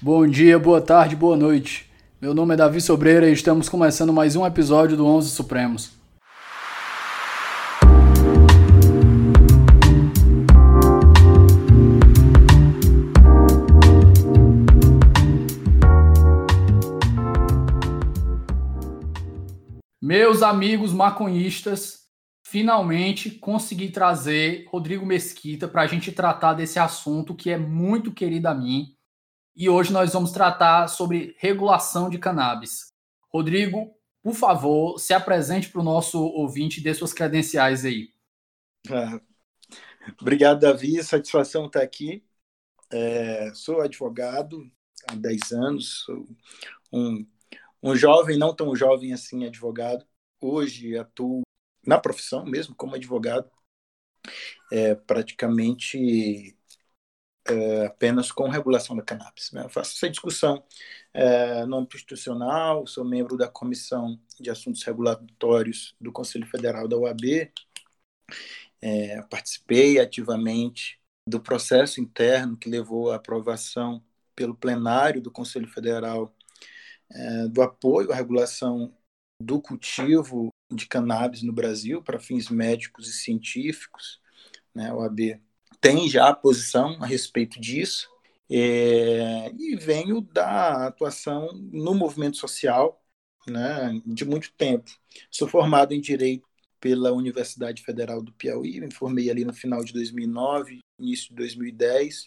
Bom dia, boa tarde, boa noite. Meu nome é Davi Sobreira e estamos começando mais um episódio do Onze Supremos. Meus amigos maconhistas, finalmente consegui trazer Rodrigo Mesquita para a gente tratar desse assunto que é muito querido a mim. E hoje nós vamos tratar sobre regulação de cannabis. Rodrigo, por favor, se apresente para o nosso ouvinte e dê suas credenciais aí. Ah, obrigado, Davi. Satisfação estar aqui. É, sou advogado há 10 anos, sou um, um jovem, não tão jovem assim, advogado. Hoje atuo na profissão mesmo, como advogado, é, praticamente é, apenas com regulação da cannabis. Né? Eu faço essa discussão é, no âmbito institucional, sou membro da Comissão de Assuntos Regulatórios do Conselho Federal da UAB, é, participei ativamente do processo interno que levou à aprovação pelo plenário do Conselho Federal do apoio à regulação do cultivo de cannabis no Brasil para fins médicos e científicos. Né? A OAB tem já a posição a respeito disso. É, e venho da atuação no movimento social né, de muito tempo. Sou formado em Direito pela Universidade Federal do Piauí, me formei ali no final de 2009, início de 2010.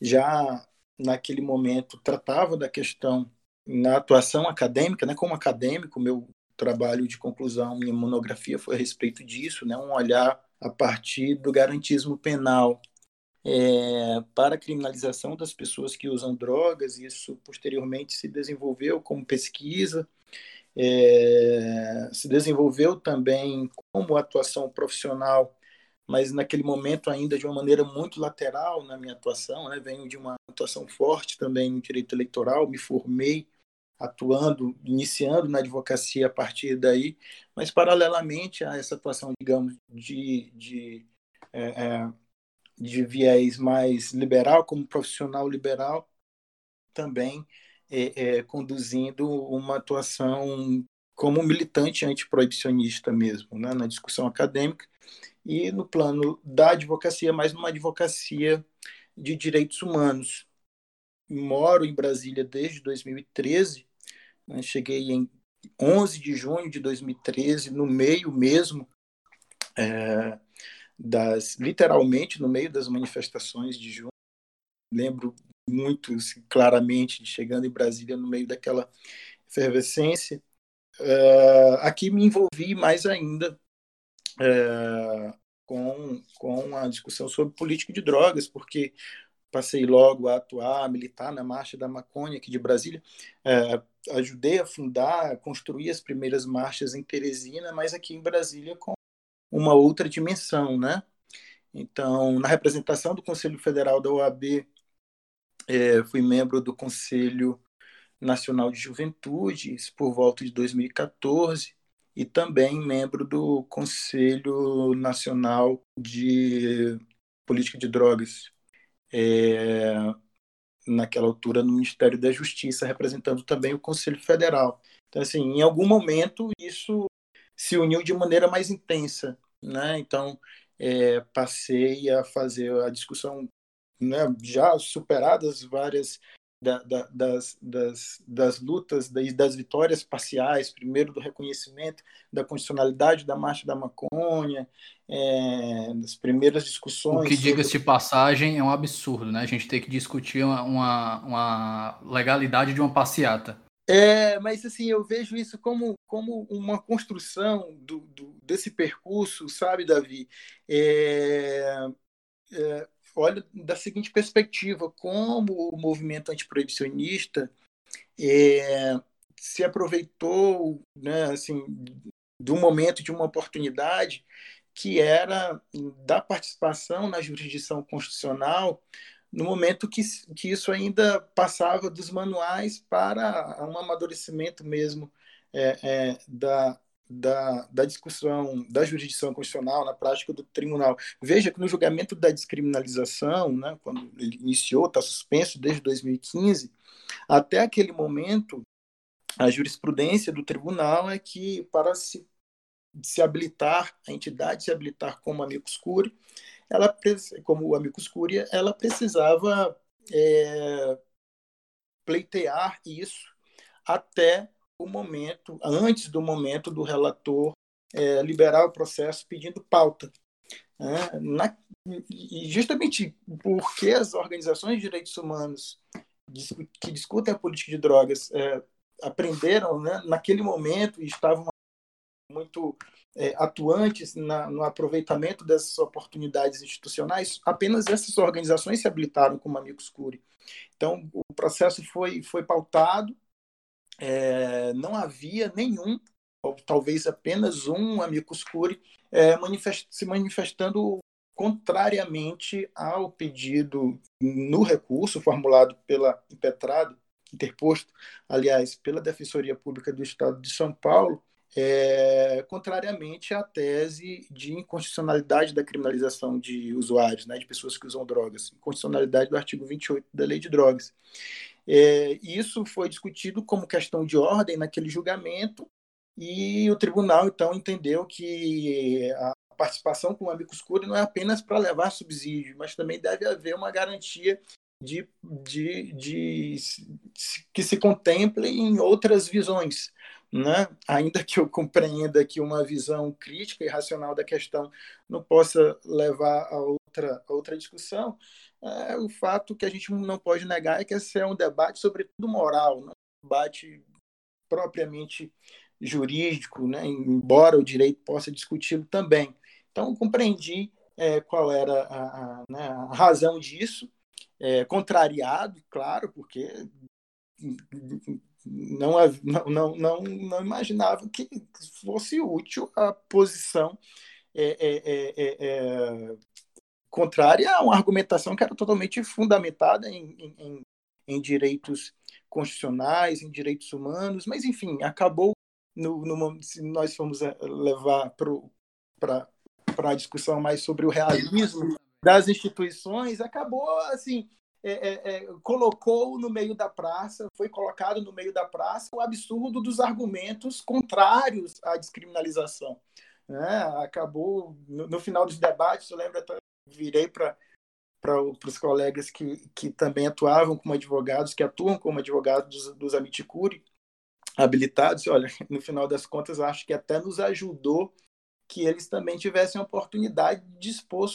Já naquele momento tratava da questão na atuação acadêmica, né, como acadêmico, meu trabalho de conclusão, minha monografia foi a respeito disso, né, um olhar a partir do garantismo penal é, para a criminalização das pessoas que usam drogas. Isso posteriormente se desenvolveu como pesquisa, é, se desenvolveu também como atuação profissional, mas naquele momento ainda de uma maneira muito lateral na minha atuação. Né? Venho de uma atuação forte também no direito eleitoral, me formei atuando, iniciando na advocacia a partir daí, mas paralelamente a essa atuação, digamos, de, de, é, é, de viés mais liberal, como profissional liberal, também é, é, conduzindo uma atuação como militante antiproibicionista mesmo, né, na discussão acadêmica e no plano da advocacia, mas numa advocacia de direitos humanos. Moro em Brasília desde 2013 né? Cheguei em 11 de junho de 2013, no meio mesmo é, das, literalmente no meio das manifestações de junho. Lembro muito assim, claramente de chegando em Brasília no meio daquela efervescência. É, aqui me envolvi mais ainda é, com, com a discussão sobre política de drogas, porque passei logo a atuar, a militar na Marcha da Maconha aqui de Brasília. É, ajudei a fundar, a construir as primeiras marchas em Teresina, mas aqui em Brasília com uma outra dimensão, né? Então, na representação do Conselho Federal da OAB, é, fui membro do Conselho Nacional de Juventude, por volta de 2014, e também membro do Conselho Nacional de Política de Drogas, é, naquela altura no Ministério da Justiça, representando também o Conselho Federal. Então, assim, em algum momento isso se uniu de maneira mais intensa, né? Então, é, passei a fazer a discussão, né, já superadas várias da, da, das, das, das lutas, das, das vitórias parciais, primeiro do reconhecimento da constitucionalidade da Marcha da Maconha, é, das primeiras discussões. O que, diga-se sobre... de passagem, é um absurdo, né? A gente tem que discutir uma, uma, uma legalidade de uma passeata. É, mas assim, eu vejo isso como, como uma construção do, do desse percurso, sabe, Davi? É, é, olha da seguinte perspectiva, como o movimento antiproibicionista é, se aproveitou né, assim, do momento de uma oportunidade que era da participação na jurisdição constitucional no momento que, que isso ainda passava dos manuais para um amadurecimento mesmo é, é, da, da, da discussão da jurisdição constitucional na prática do tribunal. Veja que no julgamento da descriminalização, né, quando ele iniciou, está suspenso desde 2015, Até aquele momento, a jurisprudência do tribunal é que para se, se habilitar, a entidade se habilitar como amicus curiae, ela, como amicus curiae, ela precisava é, pleitear isso até o momento, antes do momento do relator é, liberar o processo pedindo pauta. Né? Na, e justamente porque as organizações de direitos humanos que discutem a política de drogas é, aprenderam né, naquele momento e estavam muito é, atuantes na, no aproveitamento dessas oportunidades institucionais, apenas essas organizações se habilitaram como amigos curi. Então, o processo foi, foi pautado, é, não havia nenhum, ou talvez apenas um amicus curi é, manifest, se manifestando contrariamente ao pedido no recurso formulado pela impetrado, interposto, aliás, pela Defensoria Pública do Estado de São Paulo, é, contrariamente à tese de inconstitucionalidade da criminalização de usuários, né, de pessoas que usam drogas, inconstitucionalidade do artigo 28 da Lei de Drogas. É, isso foi discutido como questão de ordem naquele julgamento e o tribunal então entendeu que a participação com o amicus curiae não é apenas para levar subsídio, mas também deve haver uma garantia de, de, de, que se contemple em outras visões, né? ainda que eu compreenda que uma visão crítica e racional da questão não possa levar a outra, a outra discussão, é, o fato que a gente não pode negar é que esse é um debate, sobretudo moral, não um debate propriamente jurídico, né? embora o direito possa discuti-lo também. Então, compreendi é, qual era a, a, né, a razão disso, é, contrariado, claro, porque não, não, não, não imaginava que fosse útil a posição é, é, é, é, contrária a uma argumentação que era totalmente fundamentada em, em, em direitos constitucionais, em direitos humanos, mas enfim, acabou no, no se nós formos levar para a discussão mais sobre o realismo das instituições, acabou assim é, é, é, colocou no meio da praça, foi colocado no meio da praça o absurdo dos argumentos contrários à descriminalização. Né? Acabou, no, no, final dos debates, eu lembro, até, virei para para os colegas que, que também atuavam como advogados, que atuam como advogados dos, dos Amiticuri, habilitados, olha, no final das contas, acho que até nos ajudou que eles também tivessem a oportunidade de expor,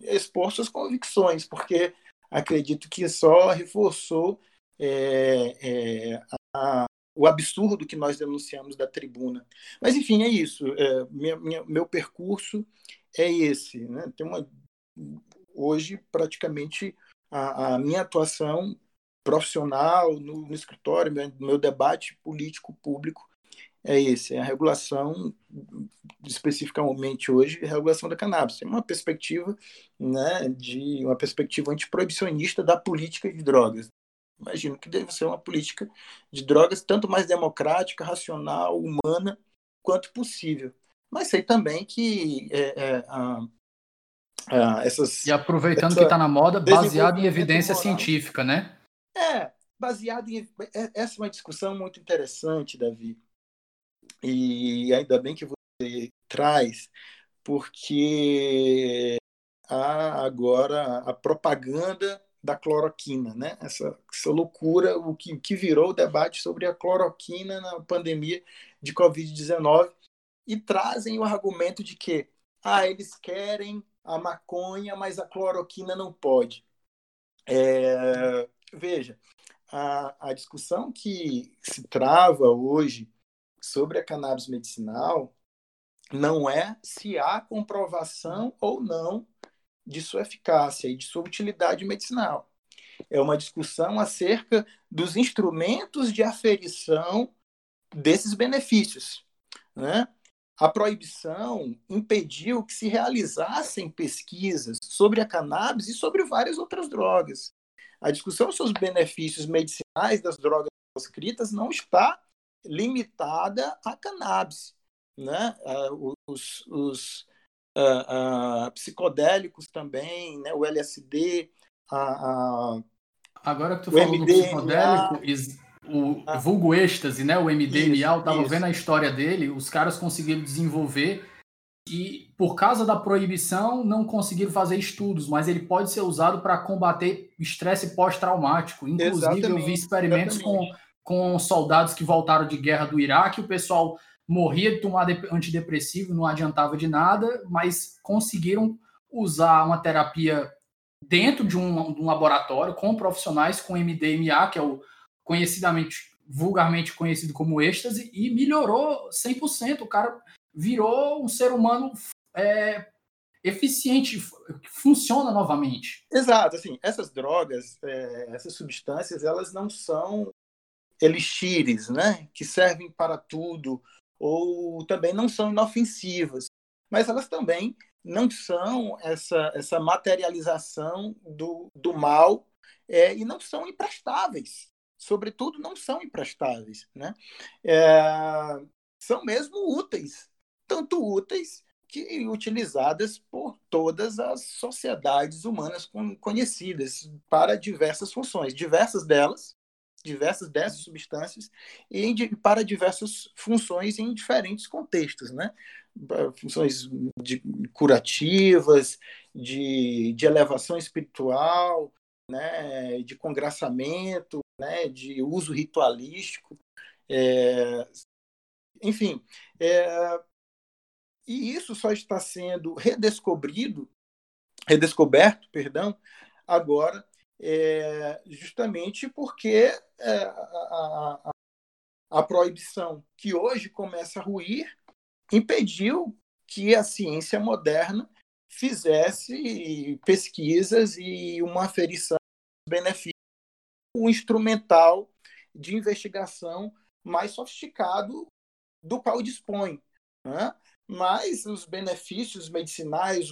expor suas convicções, porque acredito que só reforçou é, é, a, o absurdo que nós denunciamos da tribuna. Mas, enfim, é isso. É, minha, minha, meu percurso é esse. Né? Tem uma, hoje, praticamente, a, a minha atuação profissional no, no escritório, meu, meu debate político público é esse, é a regulação, especificamente hoje, a regulação da cannabis. É uma perspectiva, né, de uma perspectiva antiproibicionista da política de drogas. Imagino que deve ser uma política de drogas tanto mais democrática, racional, humana, quanto possível. Mas sei também que é, é, a, a, essas... E aproveitando essa que está na moda, baseado em evidência moral, científica, né? É, baseado em... É, essa é uma discussão muito interessante, Davi e ainda bem que você traz, porque há agora a propaganda da cloroquina, né? Essa, essa loucura, o que, que virou o debate sobre a cloroquina na pandemia de Covid-19 e trazem o argumento de que ah, eles querem a maconha, mas a cloroquina não pode. É, veja, a, a discussão que se trava hoje sobre a cannabis medicinal não é se há comprovação ou não de sua eficácia e de sua utilidade medicinal. É uma discussão acerca dos instrumentos de aferição desses benefícios. Né? A proibição impediu que se realizassem pesquisas sobre a cannabis e sobre várias outras drogas. A discussão sobre os benefícios medicinais das drogas escritas não está limitada a cannabis. Né? Os, os uh, uh, psicodélicos também, né? o LSD, a, a, Agora que tu o falou MDMA, do psicodélico, o ah. vulgo êxtase, né? O MDMA, eu tava isso. vendo a história dele, os caras conseguiram desenvolver e por causa da proibição não conseguiram fazer estudos, mas ele pode ser usado para combater estresse pós-traumático. Inclusive, exatamente, eu vi experimentos com, com soldados que voltaram de guerra do Iraque, o pessoal morria de tomar antidepressivo, não adiantava de nada, mas conseguiram usar uma terapia dentro de um, de um laboratório com profissionais com MDMA, que é o conhecidamente, vulgarmente conhecido como êxtase, e melhorou 100%. O cara virou um ser humano é, eficiente, funciona novamente. Exato, assim, essas drogas, é, essas substâncias, elas não são elixires, né, que servem para tudo, ou também não são inofensivas, mas elas também não são essa, essa materialização do, do mal é, e não são imprestáveis sobretudo, não são imprestáveis. Né? É, são mesmo úteis, tanto úteis que utilizadas por todas as sociedades humanas conhecidas para diversas funções, diversas delas, diversas dessas substâncias e para diversas funções em diferentes contextos, né? Funções de curativas, de, de elevação espiritual, né? De congraçamento, né, de uso ritualístico, é, enfim, é, e isso só está sendo redescobrido, redescoberto, perdão, agora, é, justamente porque é, a, a, a proibição que hoje começa a ruir impediu que a ciência moderna fizesse pesquisas e uma aferição dos benefícios o instrumental de investigação mais sofisticado do qual dispõe. Né? Mas os benefícios medicinais,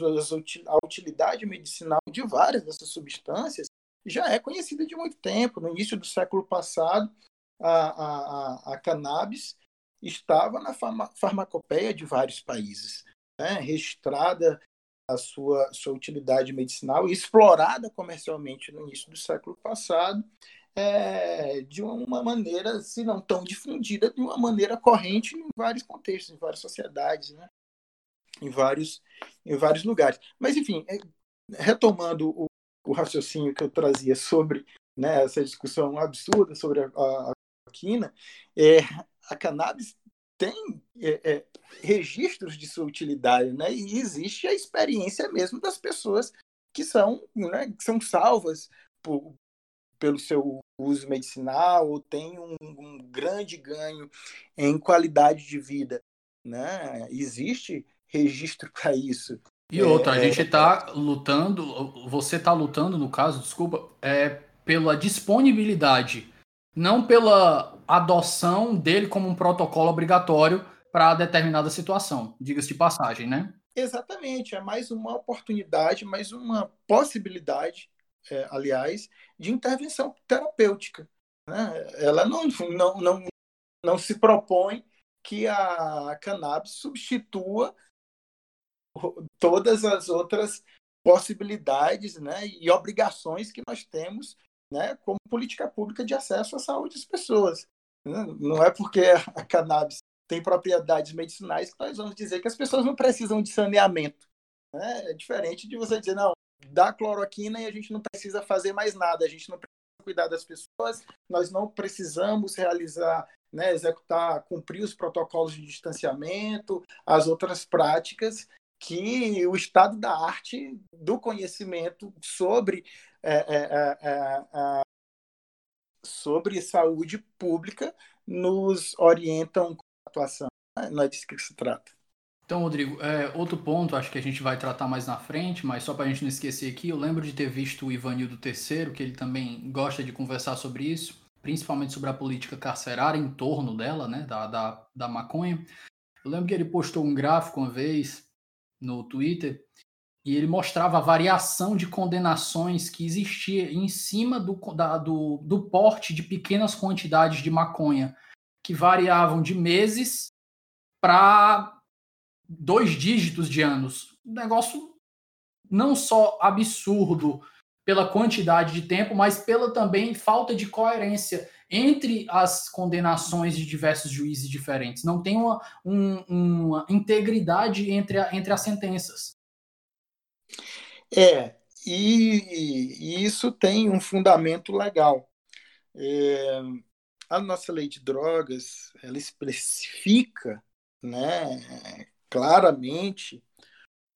a utilidade medicinal de várias dessas substâncias já é conhecida de muito tempo. No início do século passado, a, a, a cannabis estava na farmacopeia de vários países, né? registrada a sua, sua utilidade medicinal explorada comercialmente no início do século passado, é, de uma maneira, se não tão difundida, de uma maneira corrente em vários contextos, em várias sociedades, né? em, vários, em vários lugares. Mas, enfim, é, retomando o, o raciocínio que eu trazia sobre né, essa discussão absurda sobre a, a, a quina, é, a cannabis tem é, é, registros de sua utilidade, né? E existe a experiência mesmo das pessoas que são, né, que são salvas por, pelo seu uso medicinal ou tem um, um grande ganho em qualidade de vida, né? Existe registro para isso. E outra, é, a gente está lutando, você está lutando, no caso, desculpa, é pela disponibilidade, não pela adoção dele como um protocolo obrigatório para determinada situação, diga-se de passagem, né? Exatamente, é mais uma oportunidade, mais uma possibilidade, é, aliás, de intervenção terapêutica. Né? Ela não, não, não, não se propõe que a cannabis substitua todas as outras possibilidades né, e obrigações que nós temos né, como política pública de acesso à saúde das pessoas. Né? Não é porque a cannabis tem propriedades medicinais que nós vamos dizer que as pessoas não precisam de saneamento. Né? É diferente de você dizer, não, dá cloroquina e a gente não precisa fazer mais nada, a gente não precisa cuidar das pessoas, nós não precisamos realizar, né, executar, cumprir os protocolos de distanciamento, as outras práticas que o estado da arte do conhecimento sobre é, é, é, é, sobre saúde pública nos orientam com a atuação. Não é disso que se trata. Então, Rodrigo, é, outro ponto, acho que a gente vai tratar mais na frente, mas só para a gente não esquecer aqui, eu lembro de ter visto o Ivanildo III, que ele também gosta de conversar sobre isso, principalmente sobre a política carcerária em torno dela, né, da, da, da maconha. Eu lembro que ele postou um gráfico uma vez no Twitter e ele mostrava a variação de condenações que existia em cima do, da, do, do porte de pequenas quantidades de maconha, que variavam de meses para dois dígitos de anos. Um negócio não só absurdo pela quantidade de tempo, mas pela também falta de coerência entre as condenações de diversos juízes diferentes. Não tem uma, um, uma integridade entre, a, entre as sentenças. É, e, e, isso tem um fundamento legal. É, a nossa lei de drogas ela especifica né, claramente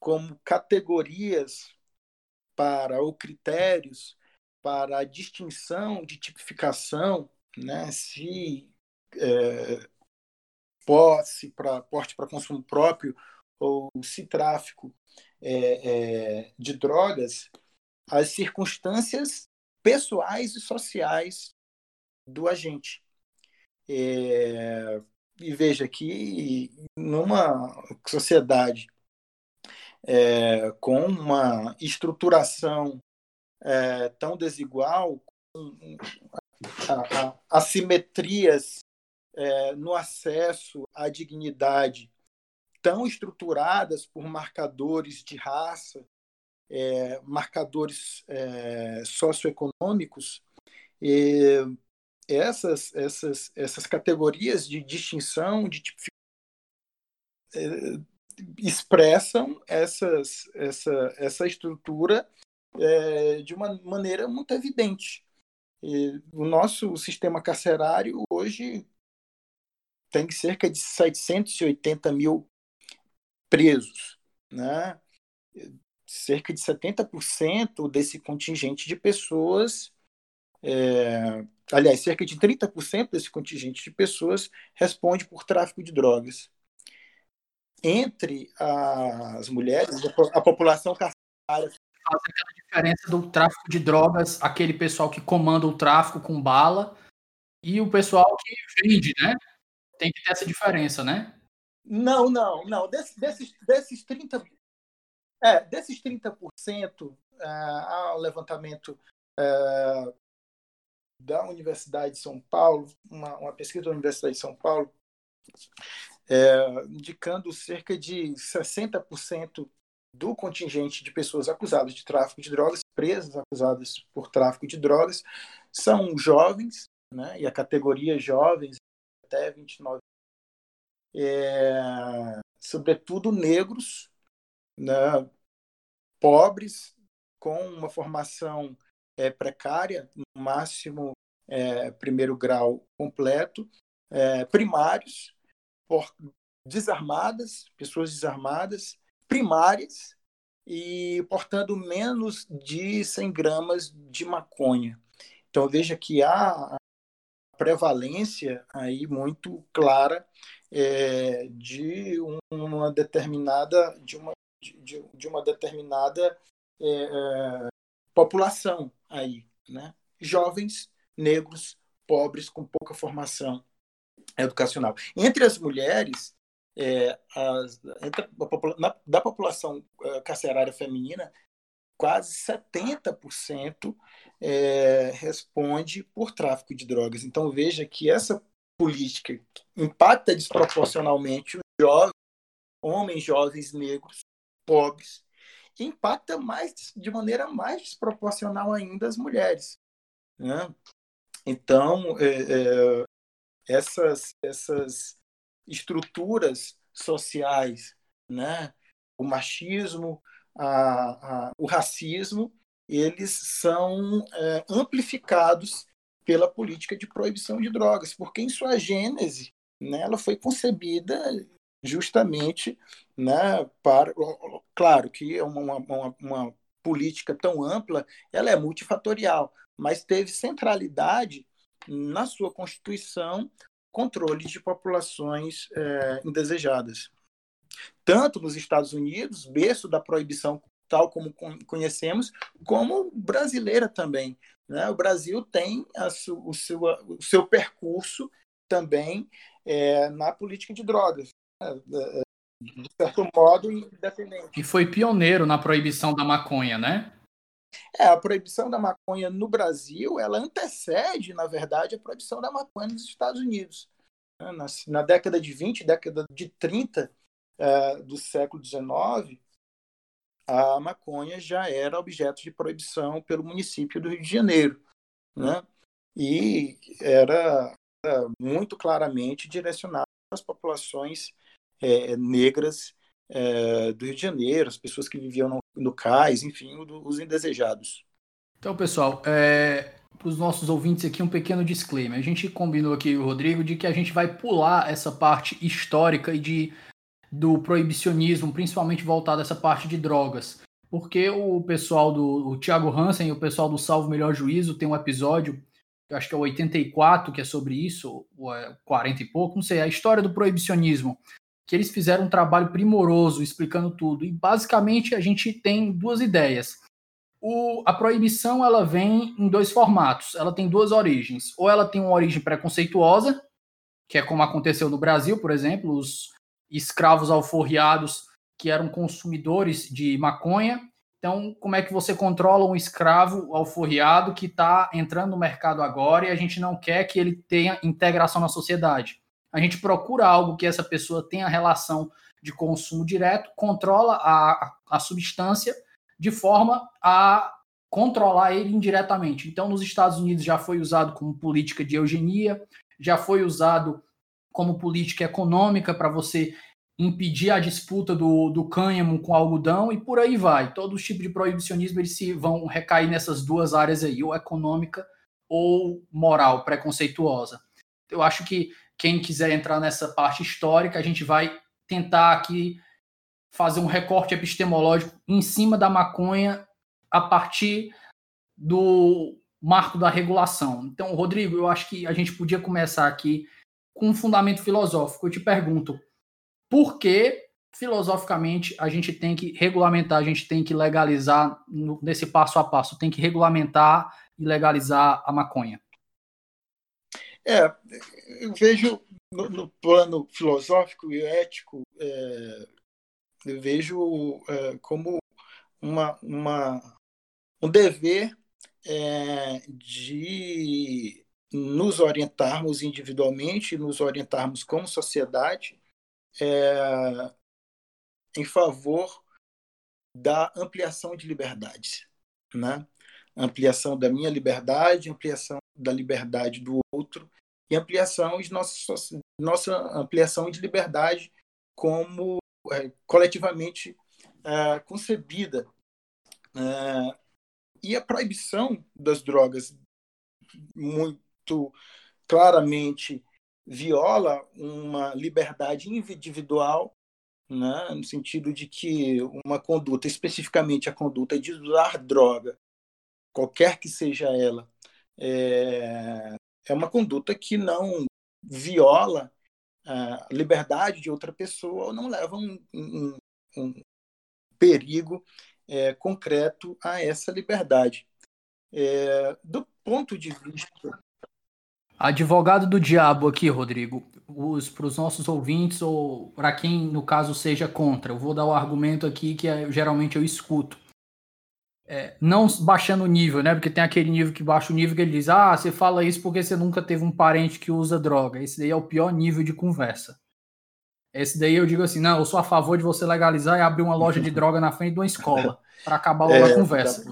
como categorias para ou critérios para a distinção de tipificação, né, se é, posse para porte para consumo próprio ou se tráfico é, é, de drogas, as circunstâncias pessoais e sociais do agente. É, e veja que numa sociedade é, com uma estruturação é, tão desigual, com assimetrias é, no acesso à dignidade tão estruturadas por marcadores de raça, é, marcadores é, socioeconômicos, essas, essas, essas categorias de distinção, de é, expressam essas, essa, essa estrutura é, de uma maneira muito evidente. E o nosso sistema carcerário hoje tem cerca de 780 mil presos, né? cerca de 70% desse contingente de pessoas, é, aliás, cerca de 30% desse contingente de pessoas responde por tráfico de drogas. Entre as mulheres, a população carcerária faz aquela diferença do tráfico de drogas, aquele pessoal que comanda o tráfico com bala e o pessoal que vende, né? Tem que ter essa diferença, né? Não, não, não. Des, desses, desses 30%, é, desses 30%, é, há levantamento é, da Universidade de São Paulo, uma, uma pesquisa da Universidade de São Paulo, é, indicando cerca de 60% do contingente de pessoas acusadas de tráfico de drogas, presas acusadas por tráfico de drogas, são jovens, né, e a categoria jovens até 29 é, sobretudo negros, né, pobres, com uma formação é, precária, no máximo é, primeiro grau completo, é, primários, por, desarmadas, pessoas desarmadas, primárias e portando menos de 100 gramas de maconha. Então veja que há prevalência aí muito clara é, de uma determinada de uma, de, de uma determinada é, é, população aí, né? Jovens, negros, pobres com pouca formação educacional. Entre as mulheres, é, as, entre a, na, da população é, carcerária feminina, quase 70% é, responde por tráfico de drogas. Então veja que essa política impacta desproporcionalmente os jovens, homens jovens negros, pobres, e impacta mais de maneira mais desproporcional ainda as mulheres. Né? Então, é, é, essas, essas estruturas sociais, né? o machismo, a, a, o racismo, eles são é, amplificados pela política de proibição de drogas, porque em sua gênese, né, ela foi concebida justamente né, para. Claro que é uma, uma, uma política tão ampla, ela é multifatorial, mas teve centralidade na sua Constituição controle de populações é, indesejadas. Tanto nos Estados Unidos, berço da proibição tal como conhecemos, como brasileira também. Né? O Brasil tem su, o, seu, o seu percurso também é, na política de drogas, né? de certo modo independente. E foi pioneiro na proibição da maconha, né? É, a proibição da maconha no Brasil, ela antecede, na verdade, a proibição da maconha nos Estados Unidos. Né? Na, na década de 20, década de 30 é, do século XIX, a maconha já era objeto de proibição pelo município do Rio de Janeiro, né? E era, era muito claramente direcionado às populações é, negras é, do Rio de Janeiro, as pessoas que viviam no, no cais, enfim, os indesejados. Então, pessoal, é, para os nossos ouvintes aqui um pequeno disclaimer. A gente combinou aqui, Rodrigo, de que a gente vai pular essa parte histórica e de do proibicionismo, principalmente voltado a essa parte de drogas. Porque o pessoal do o Thiago Hansen e o pessoal do Salvo Melhor Juízo tem um episódio, acho que é o 84, que é sobre isso, ou é 40 e pouco, não sei, a história do proibicionismo, que eles fizeram um trabalho primoroso explicando tudo. E basicamente a gente tem duas ideias. O, a proibição ela vem em dois formatos. Ela tem duas origens. Ou ela tem uma origem preconceituosa, que é como aconteceu no Brasil, por exemplo, os escravos alforriados que eram consumidores de maconha. Então, como é que você controla um escravo alforriado que está entrando no mercado agora e a gente não quer que ele tenha integração na sociedade? A gente procura algo que essa pessoa tenha relação de consumo direto, controla a, a substância de forma a controlar ele indiretamente. Então, nos Estados Unidos já foi usado como política de eugenia, já foi usado como política econômica para você impedir a disputa do, do cânhamo com algodão e por aí vai. Todos os tipos de proibicionismo eles se vão recair nessas duas áreas aí, ou econômica ou moral, preconceituosa. Eu acho que quem quiser entrar nessa parte histórica, a gente vai tentar aqui fazer um recorte epistemológico em cima da maconha a partir do marco da regulação. Então, Rodrigo, eu acho que a gente podia começar aqui com um fundamento filosófico. Eu te pergunto, por que filosoficamente a gente tem que regulamentar, a gente tem que legalizar nesse passo a passo, tem que regulamentar e legalizar a maconha? É, eu vejo no, no plano filosófico e ético, é, eu vejo é, como uma, uma, um dever é, de nos orientarmos individualmente, nos orientarmos como sociedade é, em favor da ampliação de liberdades, né? Ampliação da minha liberdade, ampliação da liberdade do outro e ampliação de nossa, nossa ampliação de liberdade como é, coletivamente é, concebida. É, e a proibição das drogas muito claramente viola uma liberdade individual, né, no sentido de que uma conduta, especificamente a conduta de usar droga, qualquer que seja ela, é, é uma conduta que não viola a liberdade de outra pessoa ou não leva um, um, um perigo é, concreto a essa liberdade. É, do ponto de vista. Advogado do diabo aqui, Rodrigo, para os nossos ouvintes, ou para quem, no caso, seja contra, eu vou dar o argumento aqui que é, geralmente eu escuto. É, não baixando o nível, né? Porque tem aquele nível que baixa o nível que ele diz: Ah, você fala isso porque você nunca teve um parente que usa droga. Esse daí é o pior nível de conversa. Esse daí eu digo assim: não, eu sou a favor de você legalizar e abrir uma loja de droga na frente de uma escola para acabar logo é, a conversa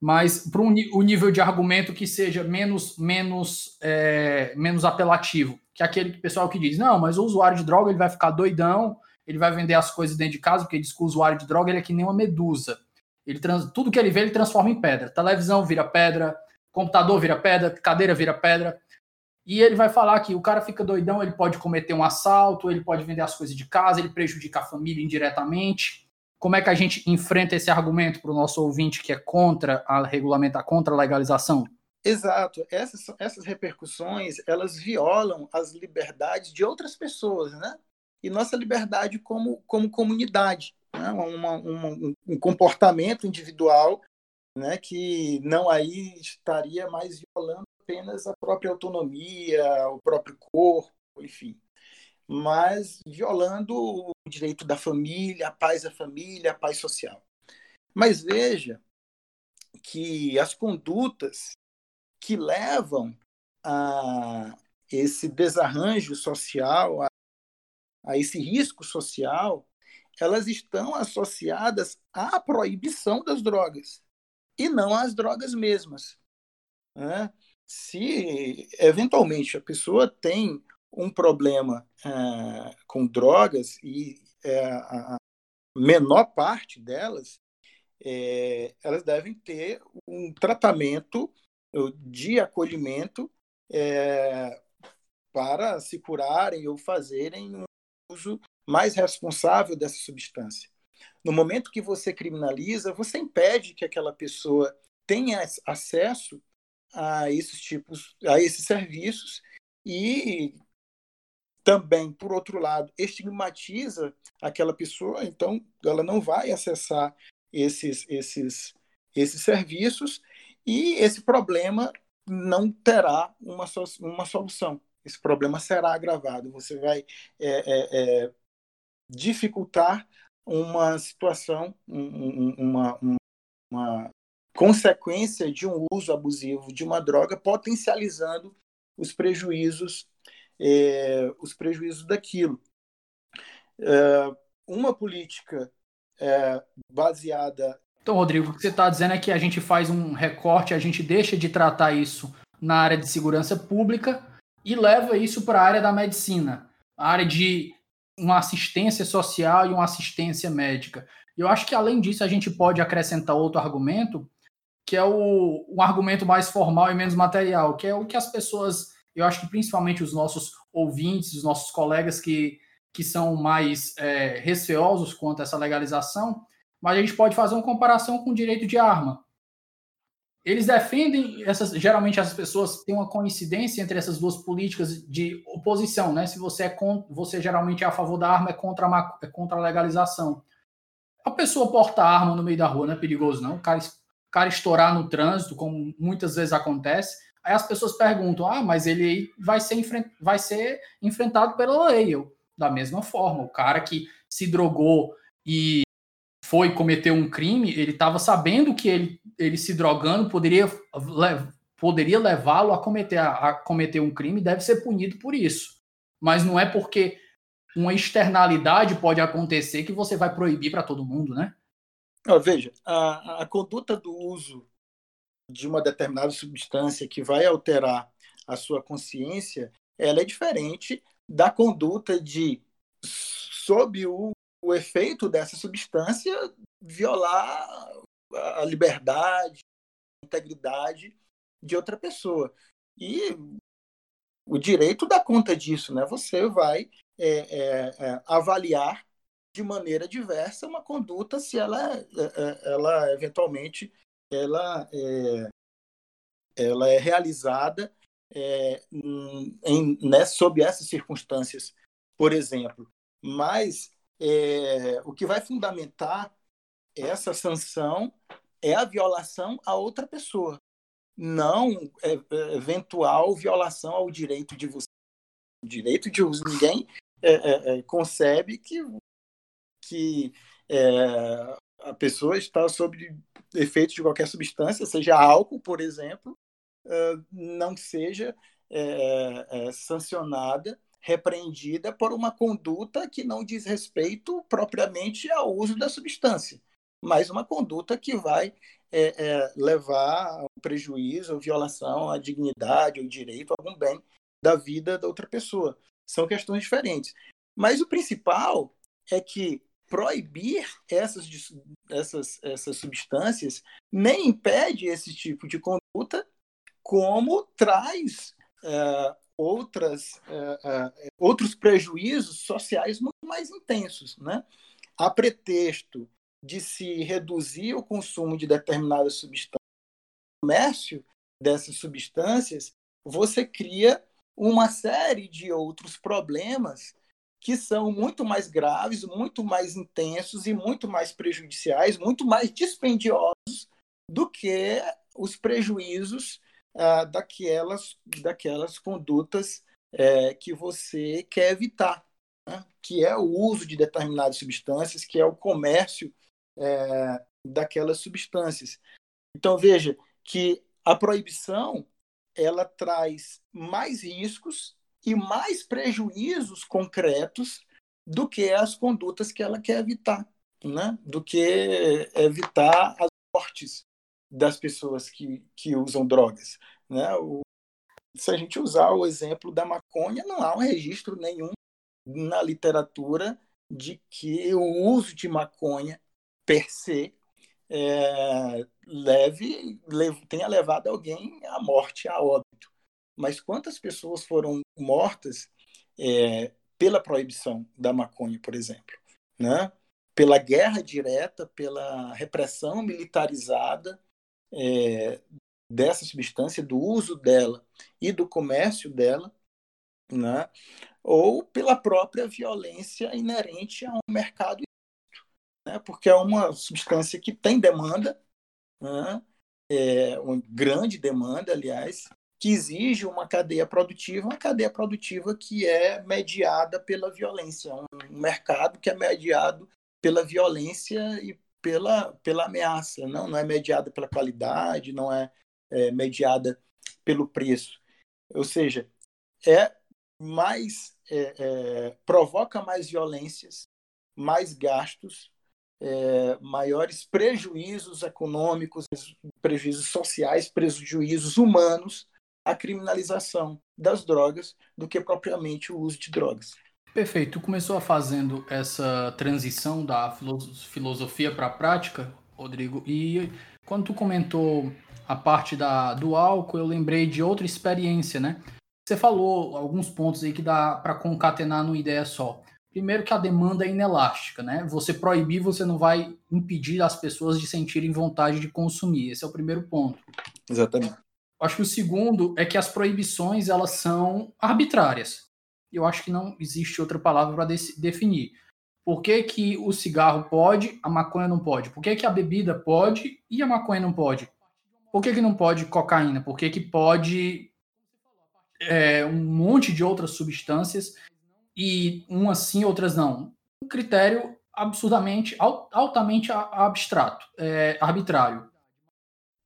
mas para um, um, nível de argumento que seja menos menos é, menos apelativo, que é aquele pessoal que diz, não, mas o usuário de droga ele vai ficar doidão, ele vai vender as coisas dentro de casa, porque diz que o usuário de droga ele é que nem uma medusa. Ele trans, tudo que ele vê ele transforma em pedra. Televisão vira pedra, computador vira pedra, cadeira vira pedra. E ele vai falar que o cara fica doidão, ele pode cometer um assalto, ele pode vender as coisas de casa, ele prejudica a família indiretamente como é que a gente enfrenta esse argumento para o nosso ouvinte que é contra a regulamentar, contra a legalização? Exato. Essas, essas repercussões, elas violam as liberdades de outras pessoas, né? E nossa liberdade como, como comunidade. Né? Uma, uma, um comportamento individual né? que não aí estaria mais violando apenas a própria autonomia, o próprio corpo, enfim mas violando direito da família, a paz da família, a paz social. Mas veja que as condutas que levam a esse desarranjo social, a, a esse risco social, elas estão associadas à proibição das drogas e não às drogas mesmas. Né? Se eventualmente a pessoa tem um problema é, com drogas e é, a menor parte delas, é, elas devem ter um tratamento de acolhimento é, para se curarem ou fazerem um uso mais responsável dessa substância. No momento que você criminaliza, você impede que aquela pessoa tenha acesso a esses tipos, a esses serviços e também, por outro lado, estigmatiza aquela pessoa, então ela não vai acessar esses, esses, esses serviços e esse problema não terá uma, uma solução. Esse problema será agravado. Você vai é, é, é, dificultar uma situação, uma, uma consequência de um uso abusivo de uma droga, potencializando os prejuízos, é, os prejuízos daquilo. É, uma política é, baseada. Então, Rodrigo, o que você está dizendo é que a gente faz um recorte, a gente deixa de tratar isso na área de segurança pública e leva isso para a área da medicina, a área de uma assistência social e uma assistência médica. Eu acho que, além disso, a gente pode acrescentar outro argumento, que é o, um argumento mais formal e menos material, que é o que as pessoas, eu acho que principalmente os nossos ouvintes, os nossos colegas que que são mais é, receosos quanto a essa legalização, mas a gente pode fazer uma comparação com o direito de arma. Eles defendem, essas, geralmente as pessoas têm uma coincidência entre essas duas políticas de oposição, né? Se você é contra, você geralmente é a favor da arma, é contra a, é contra a legalização. A pessoa porta arma no meio da rua não é perigoso, não. O cara, o cara estourar no trânsito, como muitas vezes acontece, aí as pessoas perguntam: ah, mas ele vai ser, vai ser enfrentado pela lei. Eu, da mesma forma. O cara que se drogou e foi cometer um crime, ele estava sabendo que ele, ele se drogando poderia, poderia levá-lo a cometer, a, a cometer um crime, deve ser punido por isso. Mas não é porque uma externalidade pode acontecer que você vai proibir para todo mundo, né? veja, a, a conduta do uso de uma determinada substância que vai alterar a sua consciência, ela é diferente da conduta de, sob o, o efeito dessa substância, violar a liberdade, a integridade de outra pessoa. E o direito dá conta disso, né? Você vai é, é, é, avaliar de maneira diversa uma conduta se ela, é, é, ela eventualmente ela é, ela é realizada é, em, né, sob essas circunstâncias, por exemplo. Mas é, o que vai fundamentar essa sanção é a violação a outra pessoa, não eventual violação ao direito de você. O direito de uso, ninguém é concebe que, que a pessoa está sob efeito de qualquer substância, seja álcool, por exemplo, não seja é, é, sancionada, repreendida por uma conduta que não diz respeito propriamente ao uso da substância, mas uma conduta que vai é, levar a um prejuízo, violação à dignidade, ou direito, algum bem da vida da outra pessoa. São questões diferentes. Mas o principal é que proibir essas, essas, essas substâncias nem impede esse tipo de conduta, como traz é, outras, é, é, outros prejuízos sociais muito mais intensos. Né? A pretexto de se reduzir o consumo de determinadas substâncias, o comércio dessas substâncias, você cria uma série de outros problemas que são muito mais graves, muito mais intensos e muito mais prejudiciais, muito mais dispendiosos do que os prejuízos ah, daquelas, daquelas condutas é, que você quer evitar, né? que é o uso de determinadas substâncias, que é o comércio é, daquelas substâncias. Então, veja que a proibição ela traz mais riscos e mais prejuízos concretos do que as condutas que ela quer evitar, né? do que evitar as mortes das pessoas que, que usam drogas. Né? O, se a gente usar o exemplo da maconha, não há um registro nenhum na literatura de que o uso de maconha per se é, leve, tenha levado alguém à morte, a óbito. Mas quantas pessoas foram mortas é, pela proibição da maconha, por exemplo? Né? Pela guerra direta, pela repressão militarizada é, dessa substância, do uso dela e do comércio dela, né? ou pela própria violência inerente a um mercado, né? porque é uma substância que tem demanda, né? é uma grande demanda, aliás, que exige uma cadeia produtiva, uma cadeia produtiva que é mediada pela violência, um mercado que é mediado pela violência e pela, pela ameaça, não, não é mediada pela qualidade, não é, é mediada pelo preço. Ou seja, é mais é, é, provoca mais violências, mais gastos, é, maiores prejuízos econômicos, prejuízos sociais, prejuízos humanos a criminalização das drogas do que propriamente o uso de drogas. Perfeito. Tu começou fazendo essa transição da filosofia para a prática, Rodrigo, e quando tu comentou a parte da, do álcool, eu lembrei de outra experiência, né? Você falou alguns pontos aí que dá para concatenar numa ideia só. Primeiro que a demanda é inelástica, né? Você proibir, você não vai impedir as pessoas de sentirem vontade de consumir. Esse é o primeiro ponto. Exatamente. Acho que o segundo é que as proibições elas são arbitrárias. Eu acho que não existe outra palavra para definir. Por que, que, o cigarro pode, a maconha não pode? Por que, que a bebida pode e a maconha não pode? Por que, que não pode cocaína? Por que, que pode é, um monte de outras substâncias e umas sim, outras não? Um critério absurdamente, altamente abstrato, é, arbitrário.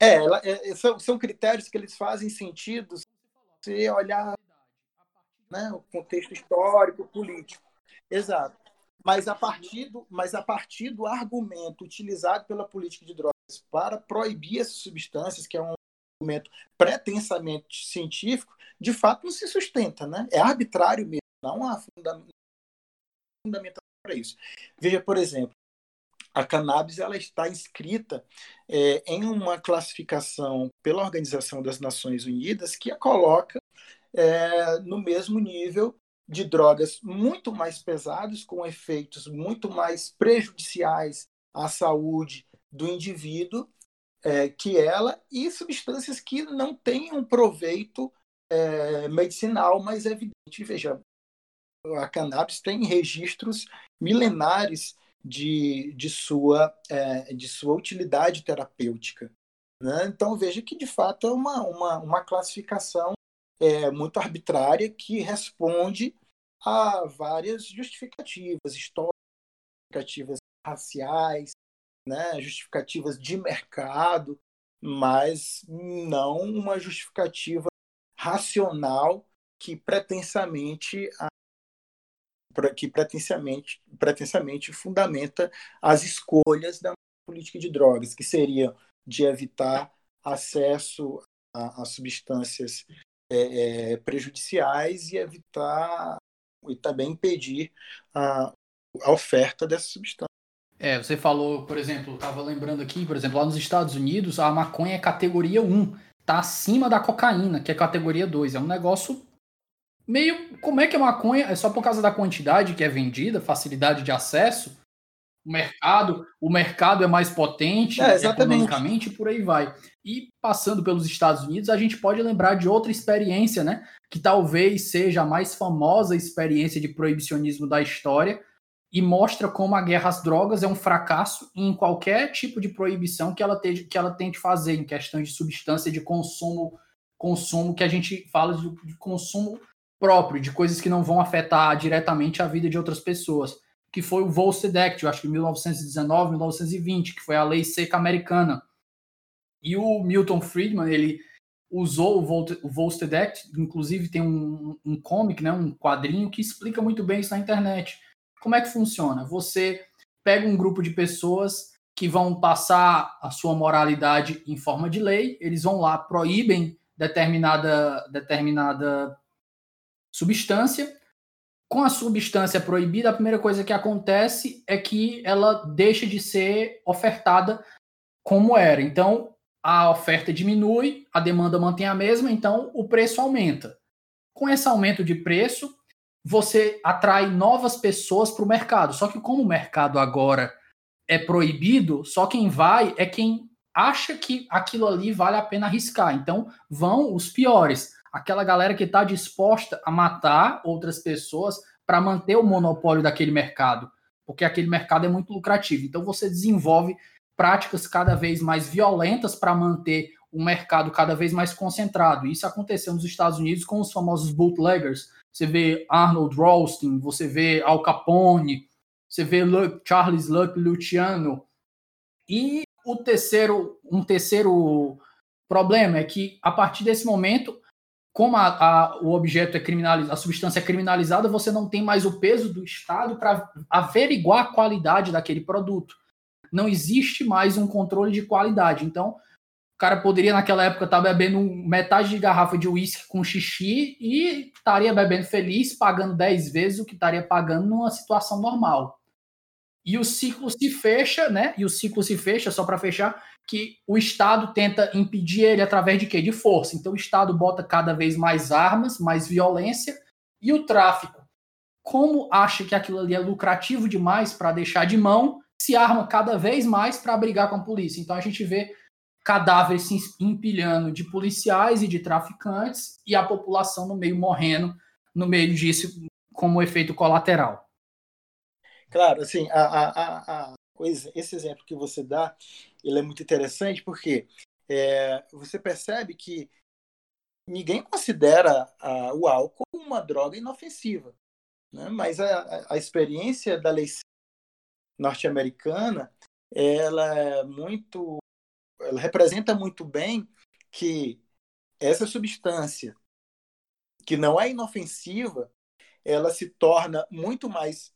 É, ela, é, são, são critérios que eles fazem sentido se olhar né, o contexto histórico, político. Exato. Mas a, partir do, mas a partir do argumento utilizado pela política de drogas para proibir essas substâncias, que é um argumento pretensamente científico, de fato não se sustenta. Né? É arbitrário mesmo, não há fundamentação para isso. Veja, por exemplo, a cannabis ela está inscrita é, em uma classificação pela Organização das Nações Unidas que a coloca é, no mesmo nível de drogas muito mais pesadas, com efeitos muito mais prejudiciais à saúde do indivíduo é, que ela, e substâncias que não têm um proveito é, medicinal mais evidente. Veja, a cannabis tem registros milenares de, de, sua, é, de sua utilidade terapêutica. Né? Então, veja que, de fato, é uma, uma, uma classificação é, muito arbitrária que responde a várias justificativas históricas, justificativas raciais, né? justificativas de mercado, mas não uma justificativa racional que pretensamente que pretensamente, pretensamente fundamenta as escolhas da política de drogas, que seria de evitar acesso a, a substâncias é, é, prejudiciais e evitar e também impedir a, a oferta dessa substância. É, você falou, por exemplo, estava lembrando aqui, por exemplo, lá nos Estados Unidos, a maconha é categoria 1, tá acima da cocaína, que é categoria 2. É um negócio meio. Como é que a maconha é só por causa da quantidade que é vendida, facilidade de acesso? O mercado, o mercado é mais potente é, economicamente e por aí vai. E passando pelos Estados Unidos, a gente pode lembrar de outra experiência, né? Que talvez seja a mais famosa experiência de proibicionismo da história e mostra como a guerra às drogas é um fracasso em qualquer tipo de proibição que ela, te, que ela tente fazer em questões de substância de consumo, consumo que a gente fala de consumo próprio, de coisas que não vão afetar diretamente a vida de outras pessoas, que foi o Volstead Act, eu acho que 1919, 1920, que foi a lei seca americana. E o Milton Friedman, ele usou o Volstead Act, inclusive tem um, um comic, né, um quadrinho que explica muito bem isso na internet, Como é que funciona? Você pega um grupo de pessoas que vão passar a sua moralidade em forma de lei, eles vão lá, proíbem determinada, determinada substância. Com a substância proibida, a primeira coisa que acontece é que ela deixa de ser ofertada como era. Então, a oferta diminui, a demanda mantém a mesma, então o preço aumenta. Com esse aumento de preço, você atrai novas pessoas para o mercado. Só que como o mercado agora é proibido, só quem vai é quem acha que aquilo ali vale a pena arriscar. Então, vão os piores. Aquela galera que está disposta a matar outras pessoas para manter o monopólio daquele mercado, porque aquele mercado é muito lucrativo. Então, você desenvolve práticas cada vez mais violentas para manter o mercado cada vez mais concentrado. Isso aconteceu nos Estados Unidos com os famosos bootleggers. Você vê Arnold Ralston, você vê Al Capone, você vê Charles Luck Luciano. E o terceiro, um terceiro problema é que, a partir desse momento, como a, a, o objeto é criminalizado, a substância é criminalizada, você não tem mais o peso do Estado para averiguar a qualidade daquele produto. Não existe mais um controle de qualidade. Então, o cara poderia, naquela época, estar tá bebendo metade de garrafa de uísque com xixi e estaria bebendo feliz, pagando 10 vezes o que estaria pagando numa situação normal. E o ciclo se fecha, né? E o ciclo se fecha, só para fechar, que o Estado tenta impedir ele através de quê? De força. Então o Estado bota cada vez mais armas, mais violência e o tráfico. Como acha que aquilo ali é lucrativo demais para deixar de mão, se arma cada vez mais para brigar com a polícia. Então a gente vê cadáveres se empilhando de policiais e de traficantes e a população no meio morrendo no meio disso como efeito colateral. Claro, assim, a, a, a, coisa, esse exemplo que você dá, ele é muito interessante porque é, você percebe que ninguém considera a, o álcool uma droga inofensiva, né? mas a, a experiência da lei norte-americana, ela é muito, ela representa muito bem que essa substância que não é inofensiva, ela se torna muito mais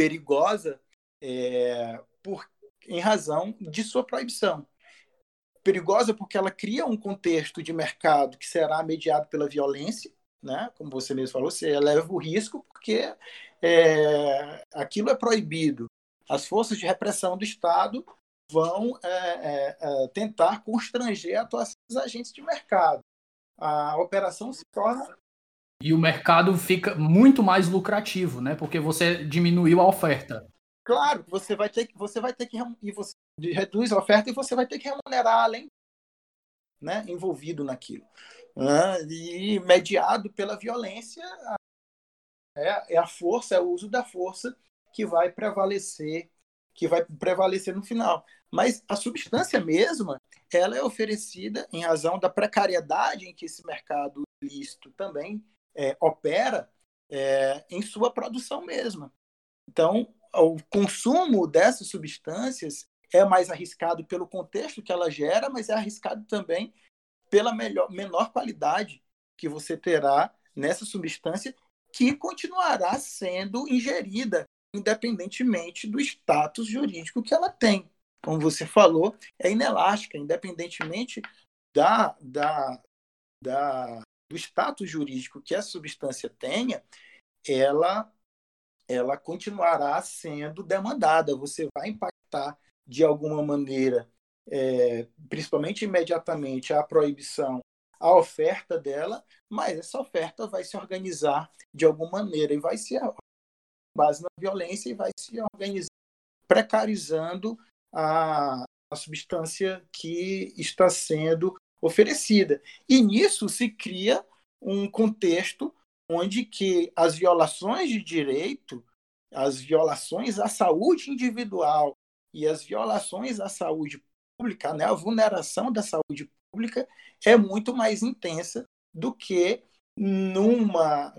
perigosa é, por, em razão de sua proibição. Perigosa porque ela cria um contexto de mercado que será mediado pela violência, né? como você mesmo falou, você eleva o risco porque é, aquilo é proibido. As forças de repressão do Estado vão é, é, é tentar constranger a atuação dos agentes de mercado. A operação se torna e o mercado fica muito mais lucrativo, né? Porque você diminuiu a oferta. Claro, você vai ter que você vai ter que e você reduz a oferta e você vai ter que remunerar além, né? Envolvido naquilo, né? e mediado pela violência é, é a força, é o uso da força que vai prevalecer, que vai prevalecer no final. Mas a substância mesma, ela é oferecida em razão da precariedade em que esse mercado ilícito também é, opera é, em sua produção mesma. Então, o consumo dessas substâncias é mais arriscado pelo contexto que ela gera, mas é arriscado também pela melhor, menor qualidade que você terá nessa substância que continuará sendo ingerida independentemente do status jurídico que ela tem. Como você falou, é inelástica, independentemente da, da, da, do status jurídico que a substância tenha, ela, ela continuará sendo demandada. Você vai impactar de alguma maneira, é, principalmente imediatamente, a proibição, a oferta dela, mas essa oferta vai se organizar de alguma maneira e vai se base na violência e vai se organizar, precarizando a, a substância que está sendo oferecida. E nisso se cria um contexto onde que as violações de direito, as violações à saúde individual e as violações à saúde pública, né, a vulneração da saúde pública é muito mais intensa do que numa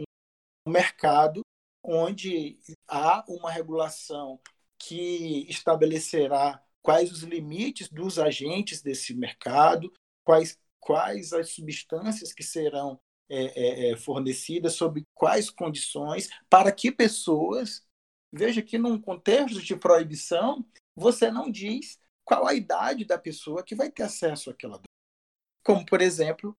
um mercado onde há uma regulação que estabelecerá quais os limites dos agentes desse mercado, quais, quais as substâncias que serão é, é, é, fornecidas, sob quais condições, para que pessoas Veja que num contexto de proibição, você não diz qual a idade da pessoa que vai ter acesso àquela droga. Como, por exemplo,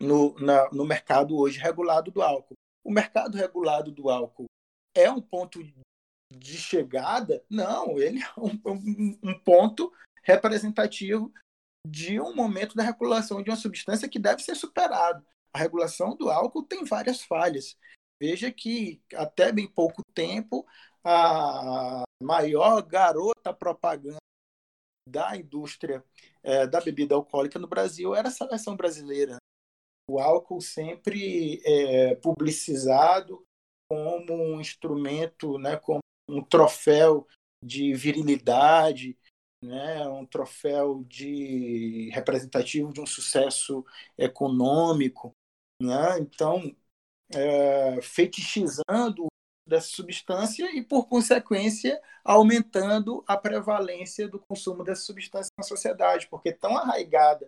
no, na, no mercado hoje regulado do álcool. O mercado regulado do álcool é um ponto de chegada? Não, ele é um, um, um ponto representativo de um momento da regulação de uma substância que deve ser superado. A regulação do álcool tem várias falhas. Veja que até bem pouco tempo a maior garota propaganda da indústria é, da bebida alcoólica no Brasil era a seleção brasileira. O álcool sempre é publicizado como um instrumento, né, como um troféu de virilidade, né, um troféu de representativo de um sucesso econômico, né? Então, é, fetichizando dessa substância e, por consequência, aumentando a prevalência do consumo dessa substância na sociedade, porque tão arraigada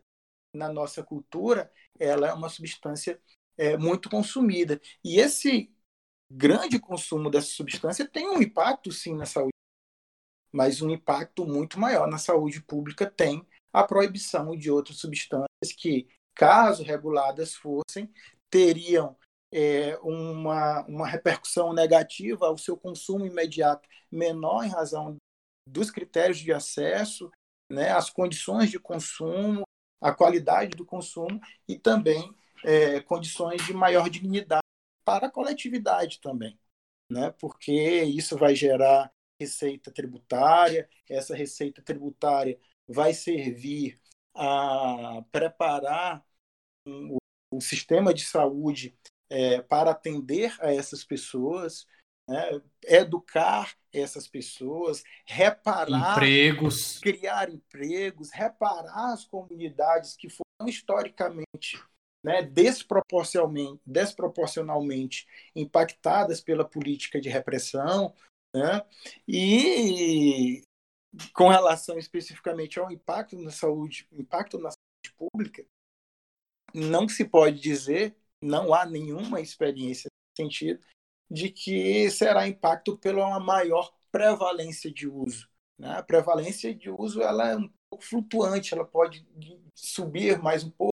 na nossa cultura, ela é uma substância é, muito consumida. E esse grande consumo dessa substância tem um impacto, sim, na saúde, mas um impacto muito maior na saúde pública tem a proibição de outras substâncias que, caso reguladas fossem, teriam é, uma, uma repercussão negativa ao seu consumo imediato menor em razão dos critérios de acesso, né, as condições de consumo, a qualidade do consumo e também é, condições de maior dignidade para a coletividade também, né? porque isso vai gerar receita tributária, essa receita tributária vai servir a preparar o, o sistema de saúde é, para atender a essas pessoas, né? educar essas pessoas, reparar empregos, criar empregos, reparar as comunidades que foram historicamente né, desproporcionalmente, desproporcionalmente impactadas pela política de repressão, né, e com relação especificamente ao impacto na saúde, impacto na saúde pública, não se pode dizer, não há nenhuma experiência nesse sentido, de que será impacto pela maior prevalência de uso. Né? A prevalência de uso ela é um pouco flutuante, ela pode subir mais um pouco,